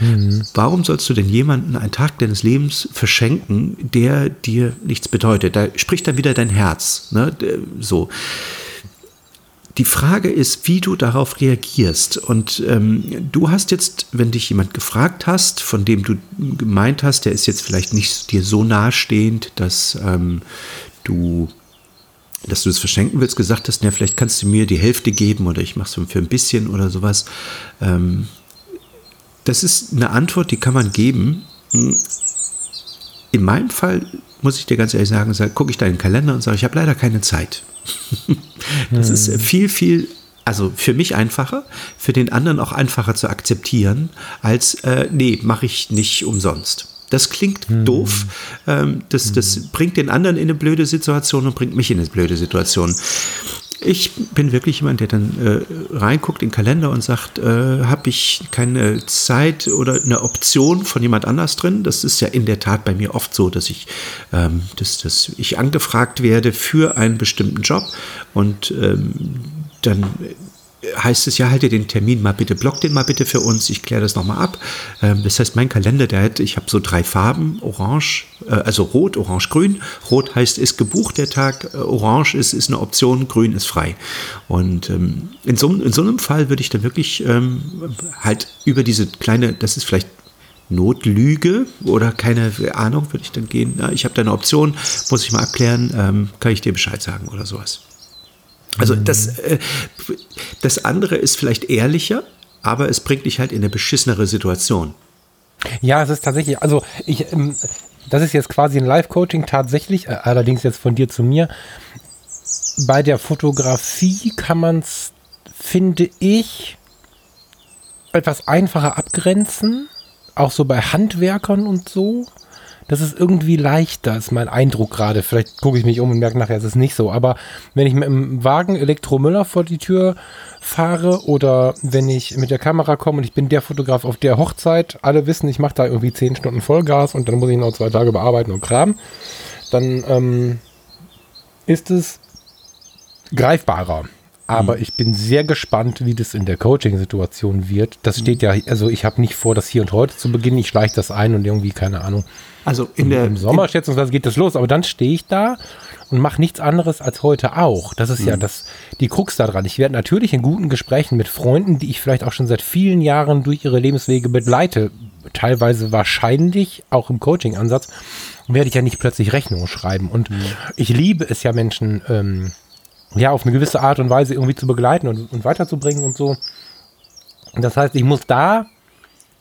Speaker 2: Mhm. Warum sollst du denn jemanden einen Tag deines Lebens verschenken, der dir nichts bedeutet? Da spricht dann wieder dein Herz. Ne? So. Die Frage ist, wie du darauf reagierst. Und ähm, du hast jetzt, wenn dich jemand gefragt hast, von dem du gemeint hast, der ist jetzt vielleicht nicht dir so nahestehend, dass ähm, du dass du es verschenken willst, gesagt hast, ja, vielleicht kannst du mir die Hälfte geben oder ich mache es für ein bisschen oder sowas. Ähm, das ist eine Antwort, die kann man geben. In meinem Fall muss ich dir ganz ehrlich sagen, sag, gucke ich da in den Kalender und sage, ich habe leider keine Zeit. das ist hm. viel, viel, also für mich einfacher, für den anderen auch einfacher zu akzeptieren, als, äh, nee, mache ich nicht umsonst. Das klingt hm. doof. Ähm, das, das hm. bringt den anderen in eine blöde Situation und bringt mich in eine blöde Situation. Ich bin wirklich jemand, der dann äh, reinguckt in den Kalender und sagt, äh, habe ich keine Zeit oder eine Option von jemand anders drin? Das ist ja in der Tat bei mir oft so, dass ich, ähm, dass, dass ich angefragt werde für einen bestimmten Job und ähm, dann heißt es ja, halte den Termin mal bitte, block den mal bitte für uns, ich kläre das nochmal ab. Ähm, das heißt, mein Kalender, der hat, ich habe so drei Farben, orange, äh, also rot, orange, grün. Rot heißt, ist gebucht der Tag, äh, orange ist, ist eine Option, grün ist frei. Und ähm, in, so, in so einem Fall würde ich dann wirklich ähm, halt über diese kleine, das ist vielleicht Notlüge oder keine Ahnung, würde ich dann gehen, na, ich habe da eine Option, muss ich mal abklären, ähm, kann ich dir Bescheid sagen oder sowas. Also das, äh, das andere ist vielleicht ehrlicher, aber es bringt dich halt in eine beschissenere Situation.
Speaker 3: Ja, es ist tatsächlich, also ich, ähm, das ist jetzt quasi ein Live-Coaching tatsächlich, äh, allerdings jetzt von dir zu mir. Bei der Fotografie kann man es, finde ich, etwas einfacher abgrenzen, auch so bei Handwerkern und so das ist irgendwie leichter, ist mein Eindruck gerade. Vielleicht gucke ich mich um und merke nachher, es ist nicht so. Aber wenn ich mit dem Wagen Elektromüller vor die Tür fahre oder wenn ich mit der Kamera komme und ich bin der Fotograf auf der Hochzeit, alle wissen, ich mache da irgendwie zehn Stunden Vollgas und dann muss ich noch zwei Tage bearbeiten und Kram, dann ähm, ist es greifbarer. Aber mhm. ich bin sehr gespannt, wie das in der Coaching-Situation wird. Das steht ja, also ich habe nicht vor, das hier und heute zu beginnen. Ich schleiche das ein und irgendwie, keine Ahnung,
Speaker 2: also in der,
Speaker 3: Im Sommer schätzungsweise geht das los, aber dann stehe ich da und mache nichts anderes als heute auch. Das ist mhm. ja das, die Krux daran. Ich werde natürlich in guten Gesprächen mit Freunden, die ich vielleicht auch schon seit vielen Jahren durch ihre Lebenswege begleite, teilweise wahrscheinlich auch im Coaching-Ansatz, werde ich ja nicht plötzlich Rechnungen schreiben. Und mhm. ich liebe es ja, Menschen ähm, ja auf eine gewisse Art und Weise irgendwie zu begleiten und, und weiterzubringen und so. Das heißt, ich muss da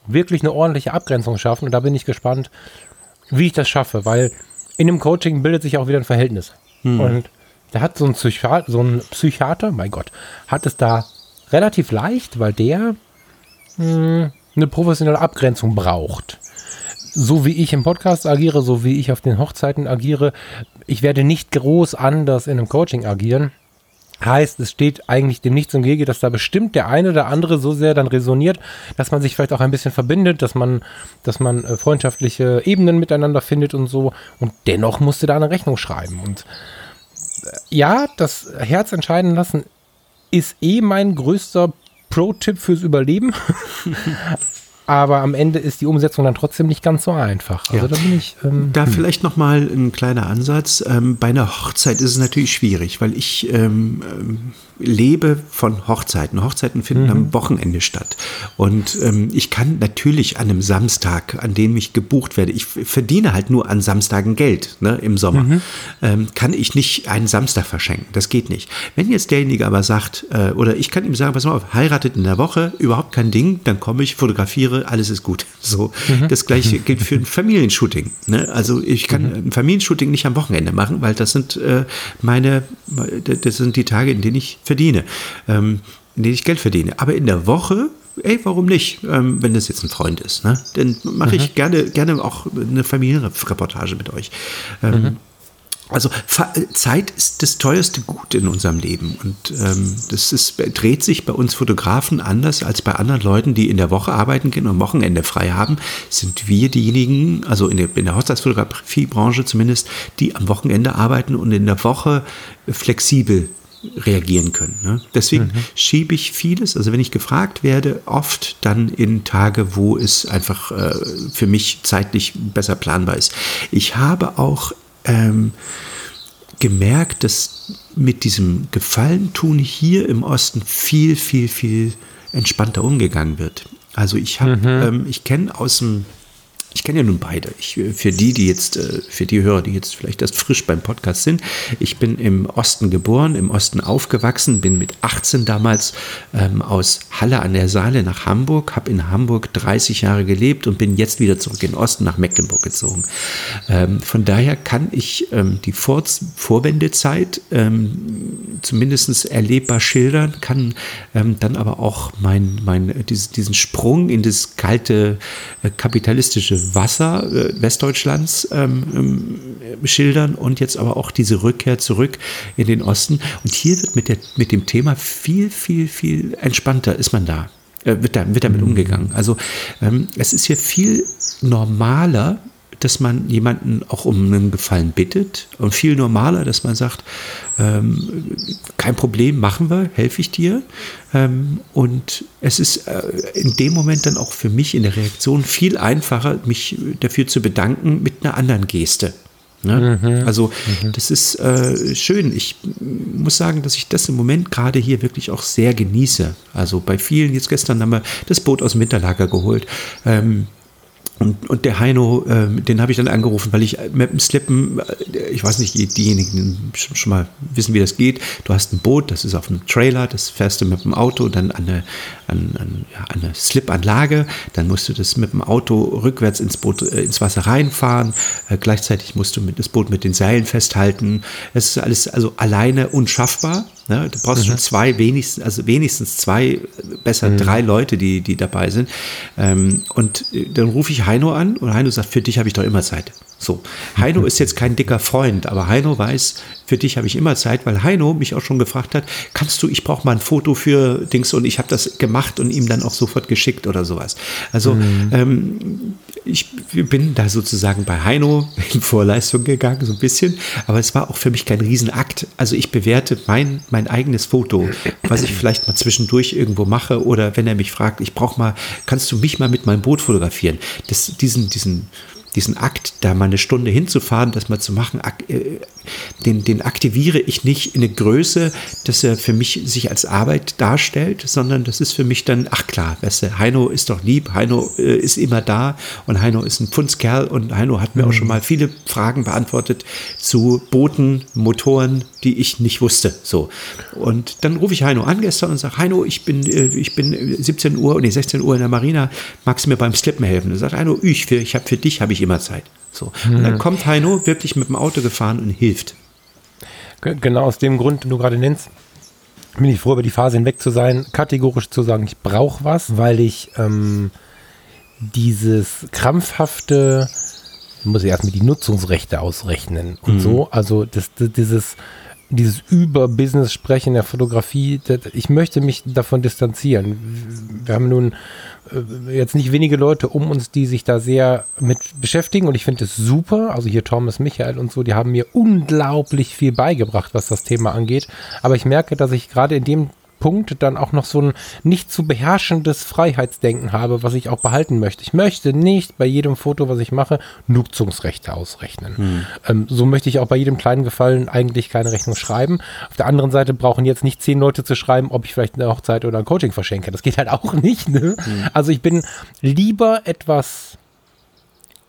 Speaker 3: wirklich eine ordentliche Abgrenzung schaffen und da bin ich gespannt, wie ich das schaffe, weil in dem Coaching bildet sich auch wieder ein Verhältnis. Hm. Und da hat so ein, Psychiater, so ein Psychiater, mein Gott, hat es da relativ leicht, weil der mh, hm, eine professionelle Abgrenzung braucht. So wie ich im Podcast agiere, so wie ich auf den Hochzeiten agiere, ich werde nicht groß anders in einem Coaching agieren. Heißt, es steht eigentlich dem nichts im Wege, dass da bestimmt der eine oder andere so sehr dann resoniert, dass man sich vielleicht auch ein bisschen verbindet, dass man, dass man äh, freundschaftliche Ebenen miteinander findet und so. Und dennoch musste da eine Rechnung schreiben. Und äh, ja, das Herz entscheiden lassen ist eh mein größter Pro-Tipp fürs Überleben. aber am Ende ist die Umsetzung dann trotzdem nicht ganz so einfach.
Speaker 2: Also ja. da bin ich. Ähm, da hm. vielleicht noch mal ein kleiner Ansatz. Ähm, bei einer Hochzeit ist es natürlich schwierig, weil ich ähm, ähm lebe von Hochzeiten. Hochzeiten finden mhm. am Wochenende statt. Und ähm, ich kann natürlich an einem Samstag, an dem ich gebucht werde, ich verdiene halt nur an Samstagen Geld ne, im Sommer, mhm. ähm, kann ich nicht einen Samstag verschenken. Das geht nicht. Wenn jetzt derjenige aber sagt, äh, oder ich kann ihm sagen, pass mal auf, heiratet in der Woche, überhaupt kein Ding, dann komme ich, fotografiere, alles ist gut. So, mhm. das gleiche gilt für ein Familienshooting. Ne? Also ich kann mhm. ein Familienshooting nicht am Wochenende machen, weil das sind äh, meine, das sind die Tage, in denen ich verdiene, ähm, in denen ich Geld verdiene. Aber in der Woche, ey, warum nicht, ähm, wenn das jetzt ein Freund ist? Ne? Dann mache ich mhm. gerne, gerne auch eine Familienreportage mit euch. Ähm, mhm. Also Zeit ist das teuerste Gut in unserem Leben und ähm, das ist, dreht sich bei uns Fotografen anders als bei anderen Leuten, die in der Woche arbeiten gehen und am Wochenende frei haben. Sind wir diejenigen, also in der, in der Hochzeitsfotografiebranche zumindest, die am Wochenende arbeiten und in der Woche flexibel reagieren können. Ne? Deswegen mhm. schiebe ich vieles, also wenn ich gefragt werde, oft dann in Tage, wo es einfach äh, für mich zeitlich besser planbar ist. Ich habe auch ähm, gemerkt, dass mit diesem Gefallentun hier im Osten viel, viel, viel entspannter umgegangen wird. Also ich habe, mhm. ähm, ich kenne aus dem ich kenne ja nun beide. Ich, äh, für die, die jetzt, äh, für die Hörer, die jetzt vielleicht erst frisch beim Podcast sind, ich bin im Osten geboren, im Osten aufgewachsen, bin mit 18 damals ähm, aus Halle an der Saale nach Hamburg, habe in Hamburg 30 Jahre gelebt und bin jetzt wieder zurück in den Osten nach Mecklenburg gezogen. Ähm, von daher kann ich ähm, die Vor Vorwendezeit ähm, zumindest erlebbar schildern, kann ähm, dann aber auch mein, mein, dieses, diesen Sprung in das kalte äh, kapitalistische Wasser äh, Westdeutschlands ähm, ähm, schildern und jetzt aber auch diese Rückkehr zurück in den Osten. Und hier wird mit, der, mit dem Thema viel, viel, viel entspannter ist man da. Äh, wird, da wird damit mhm. umgegangen. Also ähm, es ist hier viel normaler, dass man jemanden auch um einen Gefallen bittet und viel normaler, dass man sagt, ähm, kein Problem, machen wir, helfe ich dir. Ähm, und es ist äh, in dem Moment dann auch für mich in der Reaktion viel einfacher, mich dafür zu bedanken mit einer anderen Geste. Ne? Mhm. Also mhm. das ist äh, schön. Ich muss sagen, dass ich das im Moment gerade hier wirklich auch sehr genieße. Also bei vielen, jetzt gestern haben wir das Boot aus dem Winterlager geholt. Ähm, und, und der Heino, äh, den habe ich dann angerufen, weil ich mit dem Slippen, äh, ich weiß nicht, diejenigen schon, schon mal wissen, wie das geht. Du hast ein Boot, das ist auf einem Trailer, das fährst du mit dem Auto dann an eine, an, an, ja, eine Slipanlage. Dann musst du das mit dem Auto rückwärts ins Boot, äh, ins Wasser reinfahren. Äh, gleichzeitig musst du mit, das Boot mit den Seilen festhalten. Es ist alles also alleine unschaffbar. Ne? Du brauchst mhm. schon zwei, wenigstens, also wenigstens zwei, besser mhm. drei Leute, die, die dabei sind. Ähm, und äh, dann rufe ich Heino an und Heino sagt, für dich habe ich doch immer Zeit. So, Heino ist jetzt kein dicker Freund, aber Heino weiß, für dich habe ich immer Zeit, weil Heino mich auch schon gefragt hat, kannst du, ich brauche mal ein Foto für Dings und ich habe das gemacht und ihm dann auch sofort geschickt oder sowas. Also mhm. ähm, ich bin da sozusagen bei Heino in Vorleistung gegangen, so ein bisschen, aber es war auch für mich kein Riesenakt. Also ich bewerte mein, mein eigenes Foto, was ich vielleicht mal zwischendurch irgendwo mache oder wenn er mich fragt, ich brauche mal, kannst du mich mal mit meinem Boot fotografieren? Das, diesen, diesen diesen Akt, da mal eine Stunde hinzufahren, das mal zu machen, äh, den, den aktiviere ich nicht in eine Größe, dass er für mich sich als Arbeit darstellt, sondern das ist für mich dann, ach klar, weißt du, Heino ist doch lieb, Heino äh, ist immer da und Heino ist ein Pfundskerl und Heino hat mir mhm. auch schon mal viele Fragen beantwortet zu Booten, Motoren, die ich nicht wusste. So. Und dann rufe ich Heino an gestern und sage, Heino, ich bin, äh, ich bin 17 Uhr, nee, 16 Uhr in der Marina, magst du mir beim Slippen helfen? Und sagt Heino, ich, ich habe für dich habe ich immer Zeit. So. Und dann hm. kommt Heino wirklich mit dem Auto gefahren und hilft.
Speaker 3: Genau aus dem Grund, den du gerade nennst, bin ich froh, über die Phase hinweg zu sein, kategorisch zu sagen, ich brauche was, weil ich ähm, dieses krampfhafte, muss ich erstmal die Nutzungsrechte ausrechnen und mhm. so, also das, das, dieses dieses über Business sprechen der Fotografie, ich möchte mich davon distanzieren. Wir haben nun äh, jetzt nicht wenige Leute um uns, die sich da sehr mit beschäftigen und ich finde es super. Also hier Thomas, Michael und so, die haben mir unglaublich viel beigebracht, was das Thema angeht. Aber ich merke, dass ich gerade in dem Punkt dann auch noch so ein nicht zu beherrschendes Freiheitsdenken habe, was ich auch behalten möchte. Ich möchte nicht bei jedem Foto, was ich mache, Nutzungsrechte ausrechnen. Hm. Ähm, so möchte ich auch bei jedem kleinen Gefallen eigentlich keine Rechnung schreiben. Auf der anderen Seite brauchen jetzt nicht zehn Leute zu schreiben, ob ich vielleicht eine Hochzeit oder ein Coaching verschenke. Das geht halt auch nicht. Ne? Hm. Also ich bin lieber etwas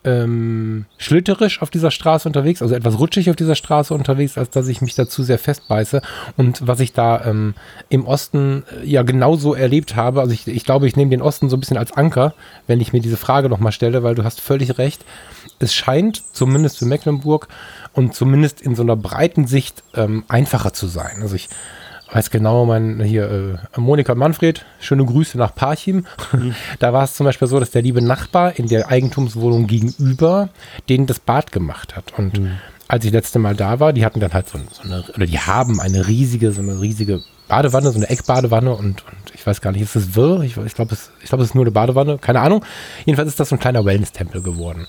Speaker 3: ähm, schlitterisch auf dieser Straße unterwegs, also etwas rutschig auf dieser Straße unterwegs, als dass ich mich dazu sehr festbeiße. Und was ich da ähm, im Osten äh, ja genauso erlebt habe, also ich, ich glaube, ich nehme den Osten so ein bisschen als Anker, wenn ich mir diese Frage nochmal stelle, weil du hast völlig recht. Es scheint, zumindest für Mecklenburg und zumindest in so einer breiten Sicht ähm, einfacher zu sein. Also ich weiß genau, mein hier äh, Monika Manfred, schöne Grüße nach Parchim. Mhm. Da war es zum Beispiel so, dass der liebe Nachbar in der Eigentumswohnung gegenüber denen das Bad gemacht hat. Und mhm. Als ich letzte Mal da war, die hatten dann halt so, so, eine, oder die haben eine riesige, so eine riesige Badewanne, so eine Eckbadewanne und, und ich weiß gar nicht, ist das wirr? Ich, ich glaube, es, glaub, es ist nur eine Badewanne, keine Ahnung. Jedenfalls ist das so ein kleiner Wellness-Tempel geworden.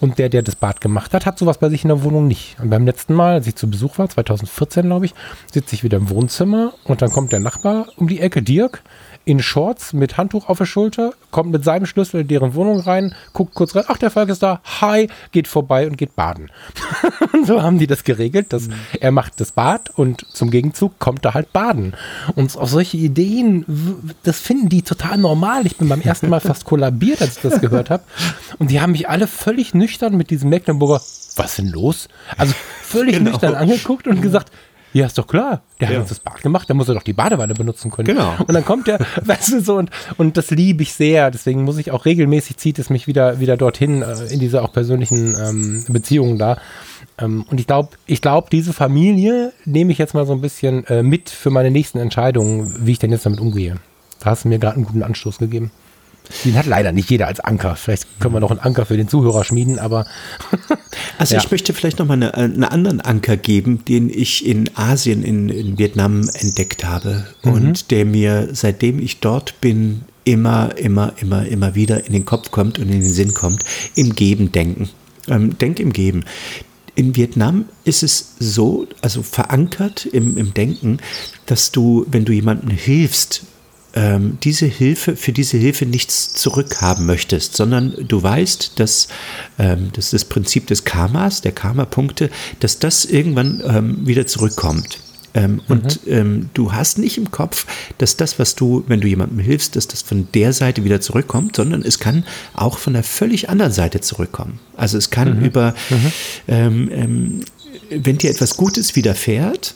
Speaker 3: Und der, der das Bad gemacht hat, hat sowas bei sich in der Wohnung nicht. Und beim letzten Mal, als ich zu Besuch war, 2014 glaube ich, sitze ich wieder im Wohnzimmer und dann kommt der Nachbar um die Ecke, Dirk, in Shorts mit Handtuch auf der Schulter, kommt mit seinem Schlüssel in deren Wohnung rein, guckt kurz rein, ach, der Falk ist da, hi, geht vorbei und geht baden. und so haben die das geregelt, dass mhm. er macht das Bad und zum Gegenzug kommt er halt baden. Und auf solche Ideen, das finden die total normal. Ich bin beim ersten Mal fast kollabiert, als ich das gehört habe. Und die haben mich alle völlig nüchtern mit diesem Mecklenburger, was denn los? Also völlig genau. nüchtern angeguckt und gesagt, ja, ist doch klar. Der ja. hat uns das Bad gemacht, der muss er doch die Badewanne benutzen können.
Speaker 2: Genau.
Speaker 3: Und dann kommt der, weißt du so, und, und das liebe ich sehr. Deswegen muss ich auch regelmäßig, zieht es mich wieder, wieder dorthin, äh, in diese auch persönlichen ähm, Beziehungen da. Ähm, und ich glaube, ich glaube, diese Familie nehme ich jetzt mal so ein bisschen äh, mit für meine nächsten Entscheidungen, wie ich denn jetzt damit umgehe. Da hast du mir gerade einen guten Anstoß gegeben. Den hat leider nicht jeder als Anker. Vielleicht können wir noch einen Anker für den Zuhörer schmieden, aber.
Speaker 2: also ja. ich möchte vielleicht noch mal eine, einen anderen Anker geben, den ich in Asien, in, in Vietnam entdeckt habe mhm. und der mir, seitdem ich dort bin, immer, immer, immer, immer wieder in den Kopf kommt und in den Sinn kommt. Im Geben denken. Ähm, denk im Geben. In Vietnam ist es so, also verankert im, im Denken, dass du, wenn du jemandem hilfst, ähm, diese Hilfe, für diese Hilfe nichts zurückhaben möchtest, sondern du weißt, dass ähm, das ist das Prinzip des Karmas, der Karma-Punkte, dass das irgendwann ähm, wieder zurückkommt. Ähm, mhm. Und ähm, du hast nicht im Kopf, dass das, was du, wenn du jemandem hilfst, dass das von der Seite wieder zurückkommt, sondern es kann auch von der völlig anderen Seite zurückkommen. Also es kann mhm. über, mhm. Ähm, wenn dir etwas Gutes widerfährt,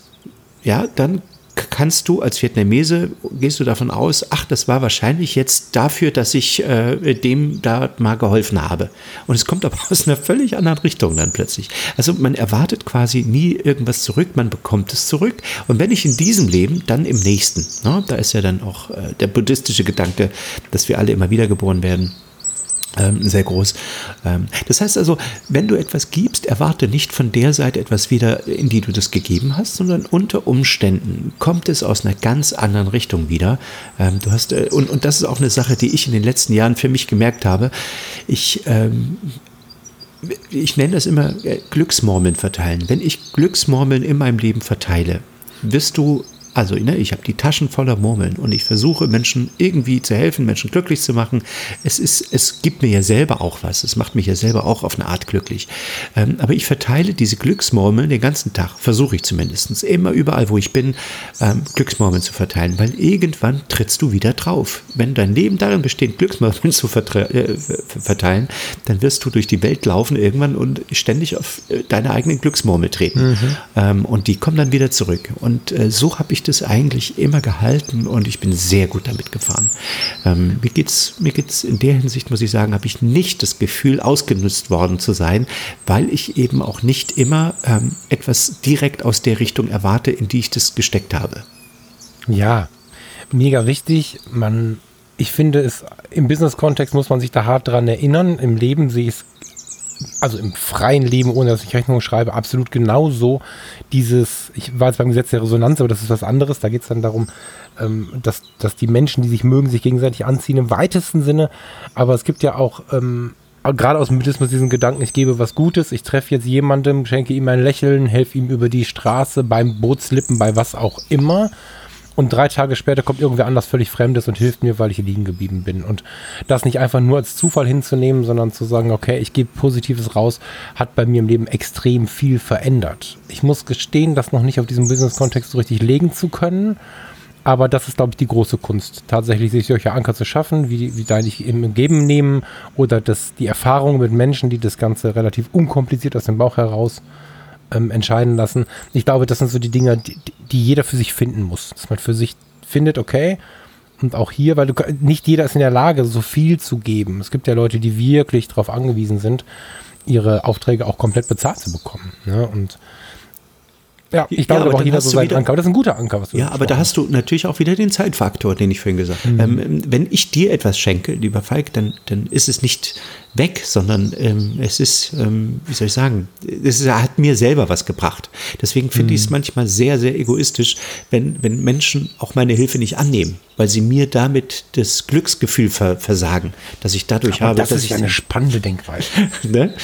Speaker 2: ja, dann kannst du als Vietnamese, gehst du davon aus, ach, das war wahrscheinlich jetzt dafür, dass ich äh, dem da mal geholfen habe. Und es kommt aber aus einer völlig anderen Richtung dann plötzlich. Also man erwartet quasi nie irgendwas zurück, man bekommt es zurück. Und wenn nicht in diesem Leben, dann im nächsten. Ne? Da ist ja dann auch äh, der buddhistische Gedanke, dass wir alle immer wiedergeboren werden ähm, sehr groß. Ähm, das heißt also, wenn du etwas gibst, erwarte nicht von der Seite etwas wieder, in die du das gegeben hast, sondern unter Umständen kommt es aus einer ganz anderen Richtung wieder. Ähm, du hast, äh, und, und das ist auch eine Sache, die ich in den letzten Jahren für mich gemerkt habe. Ich, ähm, ich nenne das immer äh, Glücksmurmeln verteilen. Wenn ich Glücksmurmeln in meinem Leben verteile, wirst du also ne, ich habe die Taschen voller Murmeln und ich versuche Menschen irgendwie zu helfen, Menschen glücklich zu machen. Es ist, es gibt mir ja selber auch was. Es macht mich ja selber auch auf eine Art glücklich. Ähm, aber ich verteile diese Glücksmurmeln den ganzen Tag, versuche ich zumindest, immer überall, wo ich bin, ähm, Glücksmurmeln zu verteilen, weil irgendwann trittst du wieder drauf. Wenn dein Leben darin besteht, Glücksmurmeln zu äh, verteilen, dann wirst du durch die Welt laufen irgendwann und ständig auf äh, deine eigenen Glücksmurmel treten. Mhm. Ähm, und die kommen dann wieder zurück. Und äh, so habe ich das eigentlich immer gehalten und ich bin sehr gut damit gefahren. Ähm, mir geht's mir geht's in der Hinsicht, muss ich sagen, habe ich nicht das Gefühl, ausgenutzt worden zu sein, weil ich eben auch nicht immer ähm, etwas direkt aus der Richtung erwarte, in die ich das gesteckt habe.
Speaker 3: Ja, mega wichtig. Man, ich finde es im Business-Kontext muss man sich da hart dran erinnern. Im Leben sehe ich es also im freien Leben, ohne dass ich Rechnung schreibe, absolut genauso dieses, ich war jetzt beim Gesetz der Resonanz, aber das ist was anderes, da geht es dann darum, ähm, dass, dass die Menschen, die sich mögen, sich gegenseitig anziehen im weitesten Sinne, aber es gibt ja auch ähm, gerade aus dem Buddhismus diesen Gedanken, ich gebe was Gutes, ich treffe jetzt jemandem, schenke ihm ein Lächeln, helfe ihm über die Straße, beim Bootslippen, bei was auch immer und drei Tage später kommt irgendwer anders völlig Fremdes und hilft mir, weil ich liegen geblieben bin. Und das nicht einfach nur als Zufall hinzunehmen, sondern zu sagen, okay, ich gebe Positives raus, hat bei mir im Leben extrem viel verändert. Ich muss gestehen, das noch nicht auf diesem Business-Kontext so richtig legen zu können. Aber das ist, glaube ich, die große Kunst, tatsächlich sich solche Anker zu schaffen, wie, wie da ich im Geben nehmen oder das, die Erfahrung mit Menschen, die das Ganze relativ unkompliziert aus dem Bauch heraus ähm, entscheiden lassen. Ich glaube, das sind so die Dinge, die, die jeder für sich finden muss. Dass man für sich findet, okay, und auch hier, weil du, nicht jeder ist in der Lage, so viel zu geben. Es gibt ja Leute, die wirklich darauf angewiesen sind, ihre Aufträge auch komplett bezahlt zu bekommen. Ne? Und ja, ich glaube, ja, aber auch jeder so seinen wieder, Anker. Aber das ist ein guter Anker,
Speaker 2: was du Ja, aber da hast du natürlich auch wieder den Zeitfaktor, den ich vorhin gesagt habe. Mhm. Ähm, wenn ich dir etwas schenke, lieber Falk, dann, dann ist es nicht weg, sondern ähm, es ist, ähm, wie soll ich sagen, es ist, hat mir selber was gebracht. Deswegen finde mhm. ich es manchmal sehr, sehr egoistisch, wenn, wenn Menschen auch meine Hilfe nicht annehmen, weil sie mir damit das Glücksgefühl ver versagen, dass ich dadurch aber habe.
Speaker 3: Das ist ja eine spannende Denkweise. ne?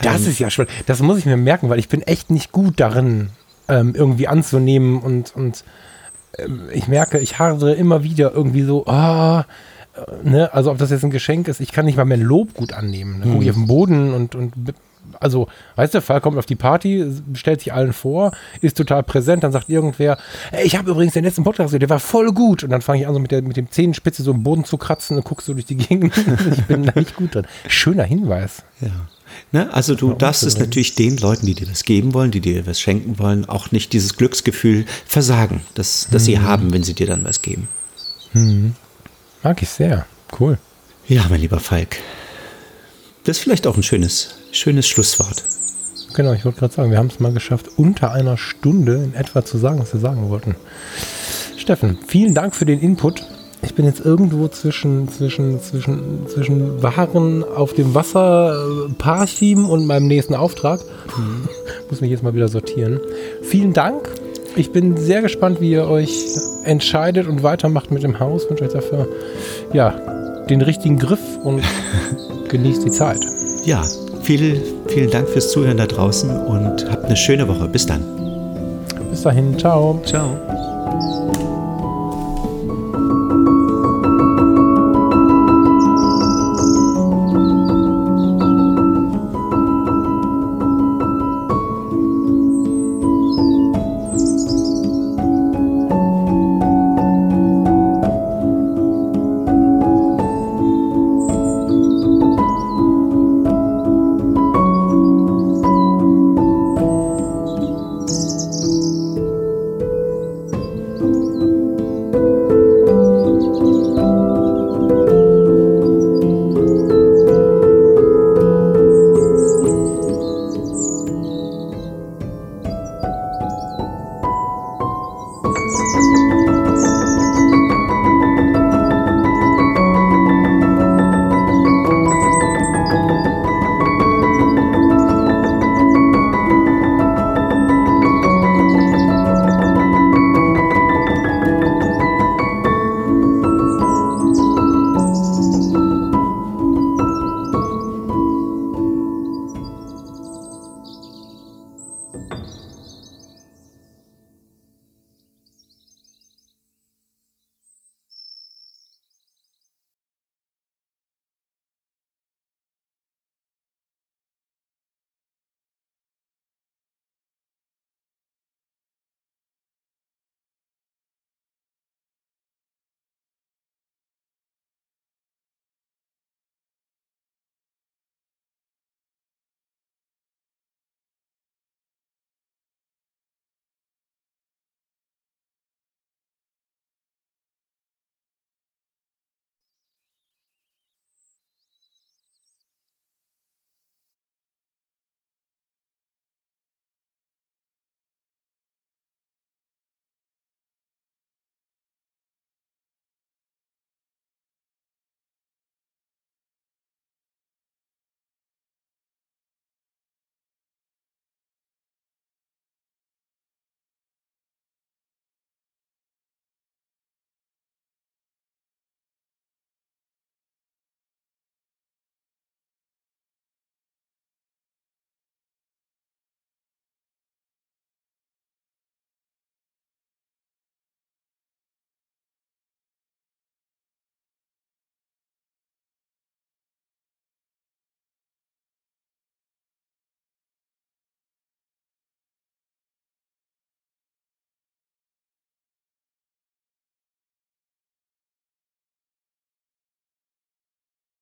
Speaker 3: Das ähm, ist ja spannend. Das muss ich mir merken, weil ich bin echt nicht gut darin, ähm, irgendwie anzunehmen und, und ähm, ich merke, ich hadere immer wieder irgendwie so, ah, ne, also ob das jetzt ein Geschenk ist, ich kann nicht mal mehr ein Lob gut annehmen. Dann gucke ich auf den Boden und, und also, weißt du, Fall kommt auf die Party, stellt sich allen vor, ist total präsent, dann sagt irgendwer, ey, ich habe übrigens den letzten Podcast gesehen, der war voll gut. Und dann fange ich an, so mit, der, mit dem Zehenspitze so im Boden zu kratzen und guckst so durch die Gegend. ich bin da nicht gut drin. Schöner Hinweis.
Speaker 2: Ja. Ne? Also du darfst es natürlich den Leuten, die dir das geben wollen, die dir was schenken wollen, auch nicht dieses Glücksgefühl versagen, das, das hm. sie haben, wenn sie dir dann was geben.
Speaker 3: Hm. Mag ich sehr. Cool.
Speaker 2: Ja, mein lieber Falk. Das ist vielleicht auch ein schönes, schönes Schlusswort.
Speaker 3: Genau, ich wollte gerade sagen, wir haben es mal geschafft, unter einer Stunde in etwa zu sagen, was wir sagen wollten. Steffen, vielen Dank für den Input. Ich bin jetzt irgendwo zwischen, zwischen, zwischen, zwischen Waren auf dem Wasser, äh, Parchim und meinem nächsten Auftrag. Mhm. Muss mich jetzt mal wieder sortieren. Vielen Dank. Ich bin sehr gespannt, wie ihr euch entscheidet und weitermacht mit dem Haus. Ich wünsche euch dafür ja, den richtigen Griff und genießt die Zeit.
Speaker 2: Ja, viel, vielen Dank fürs Zuhören da draußen und habt eine schöne Woche. Bis dann.
Speaker 3: Bis dahin, ciao.
Speaker 2: Ciao.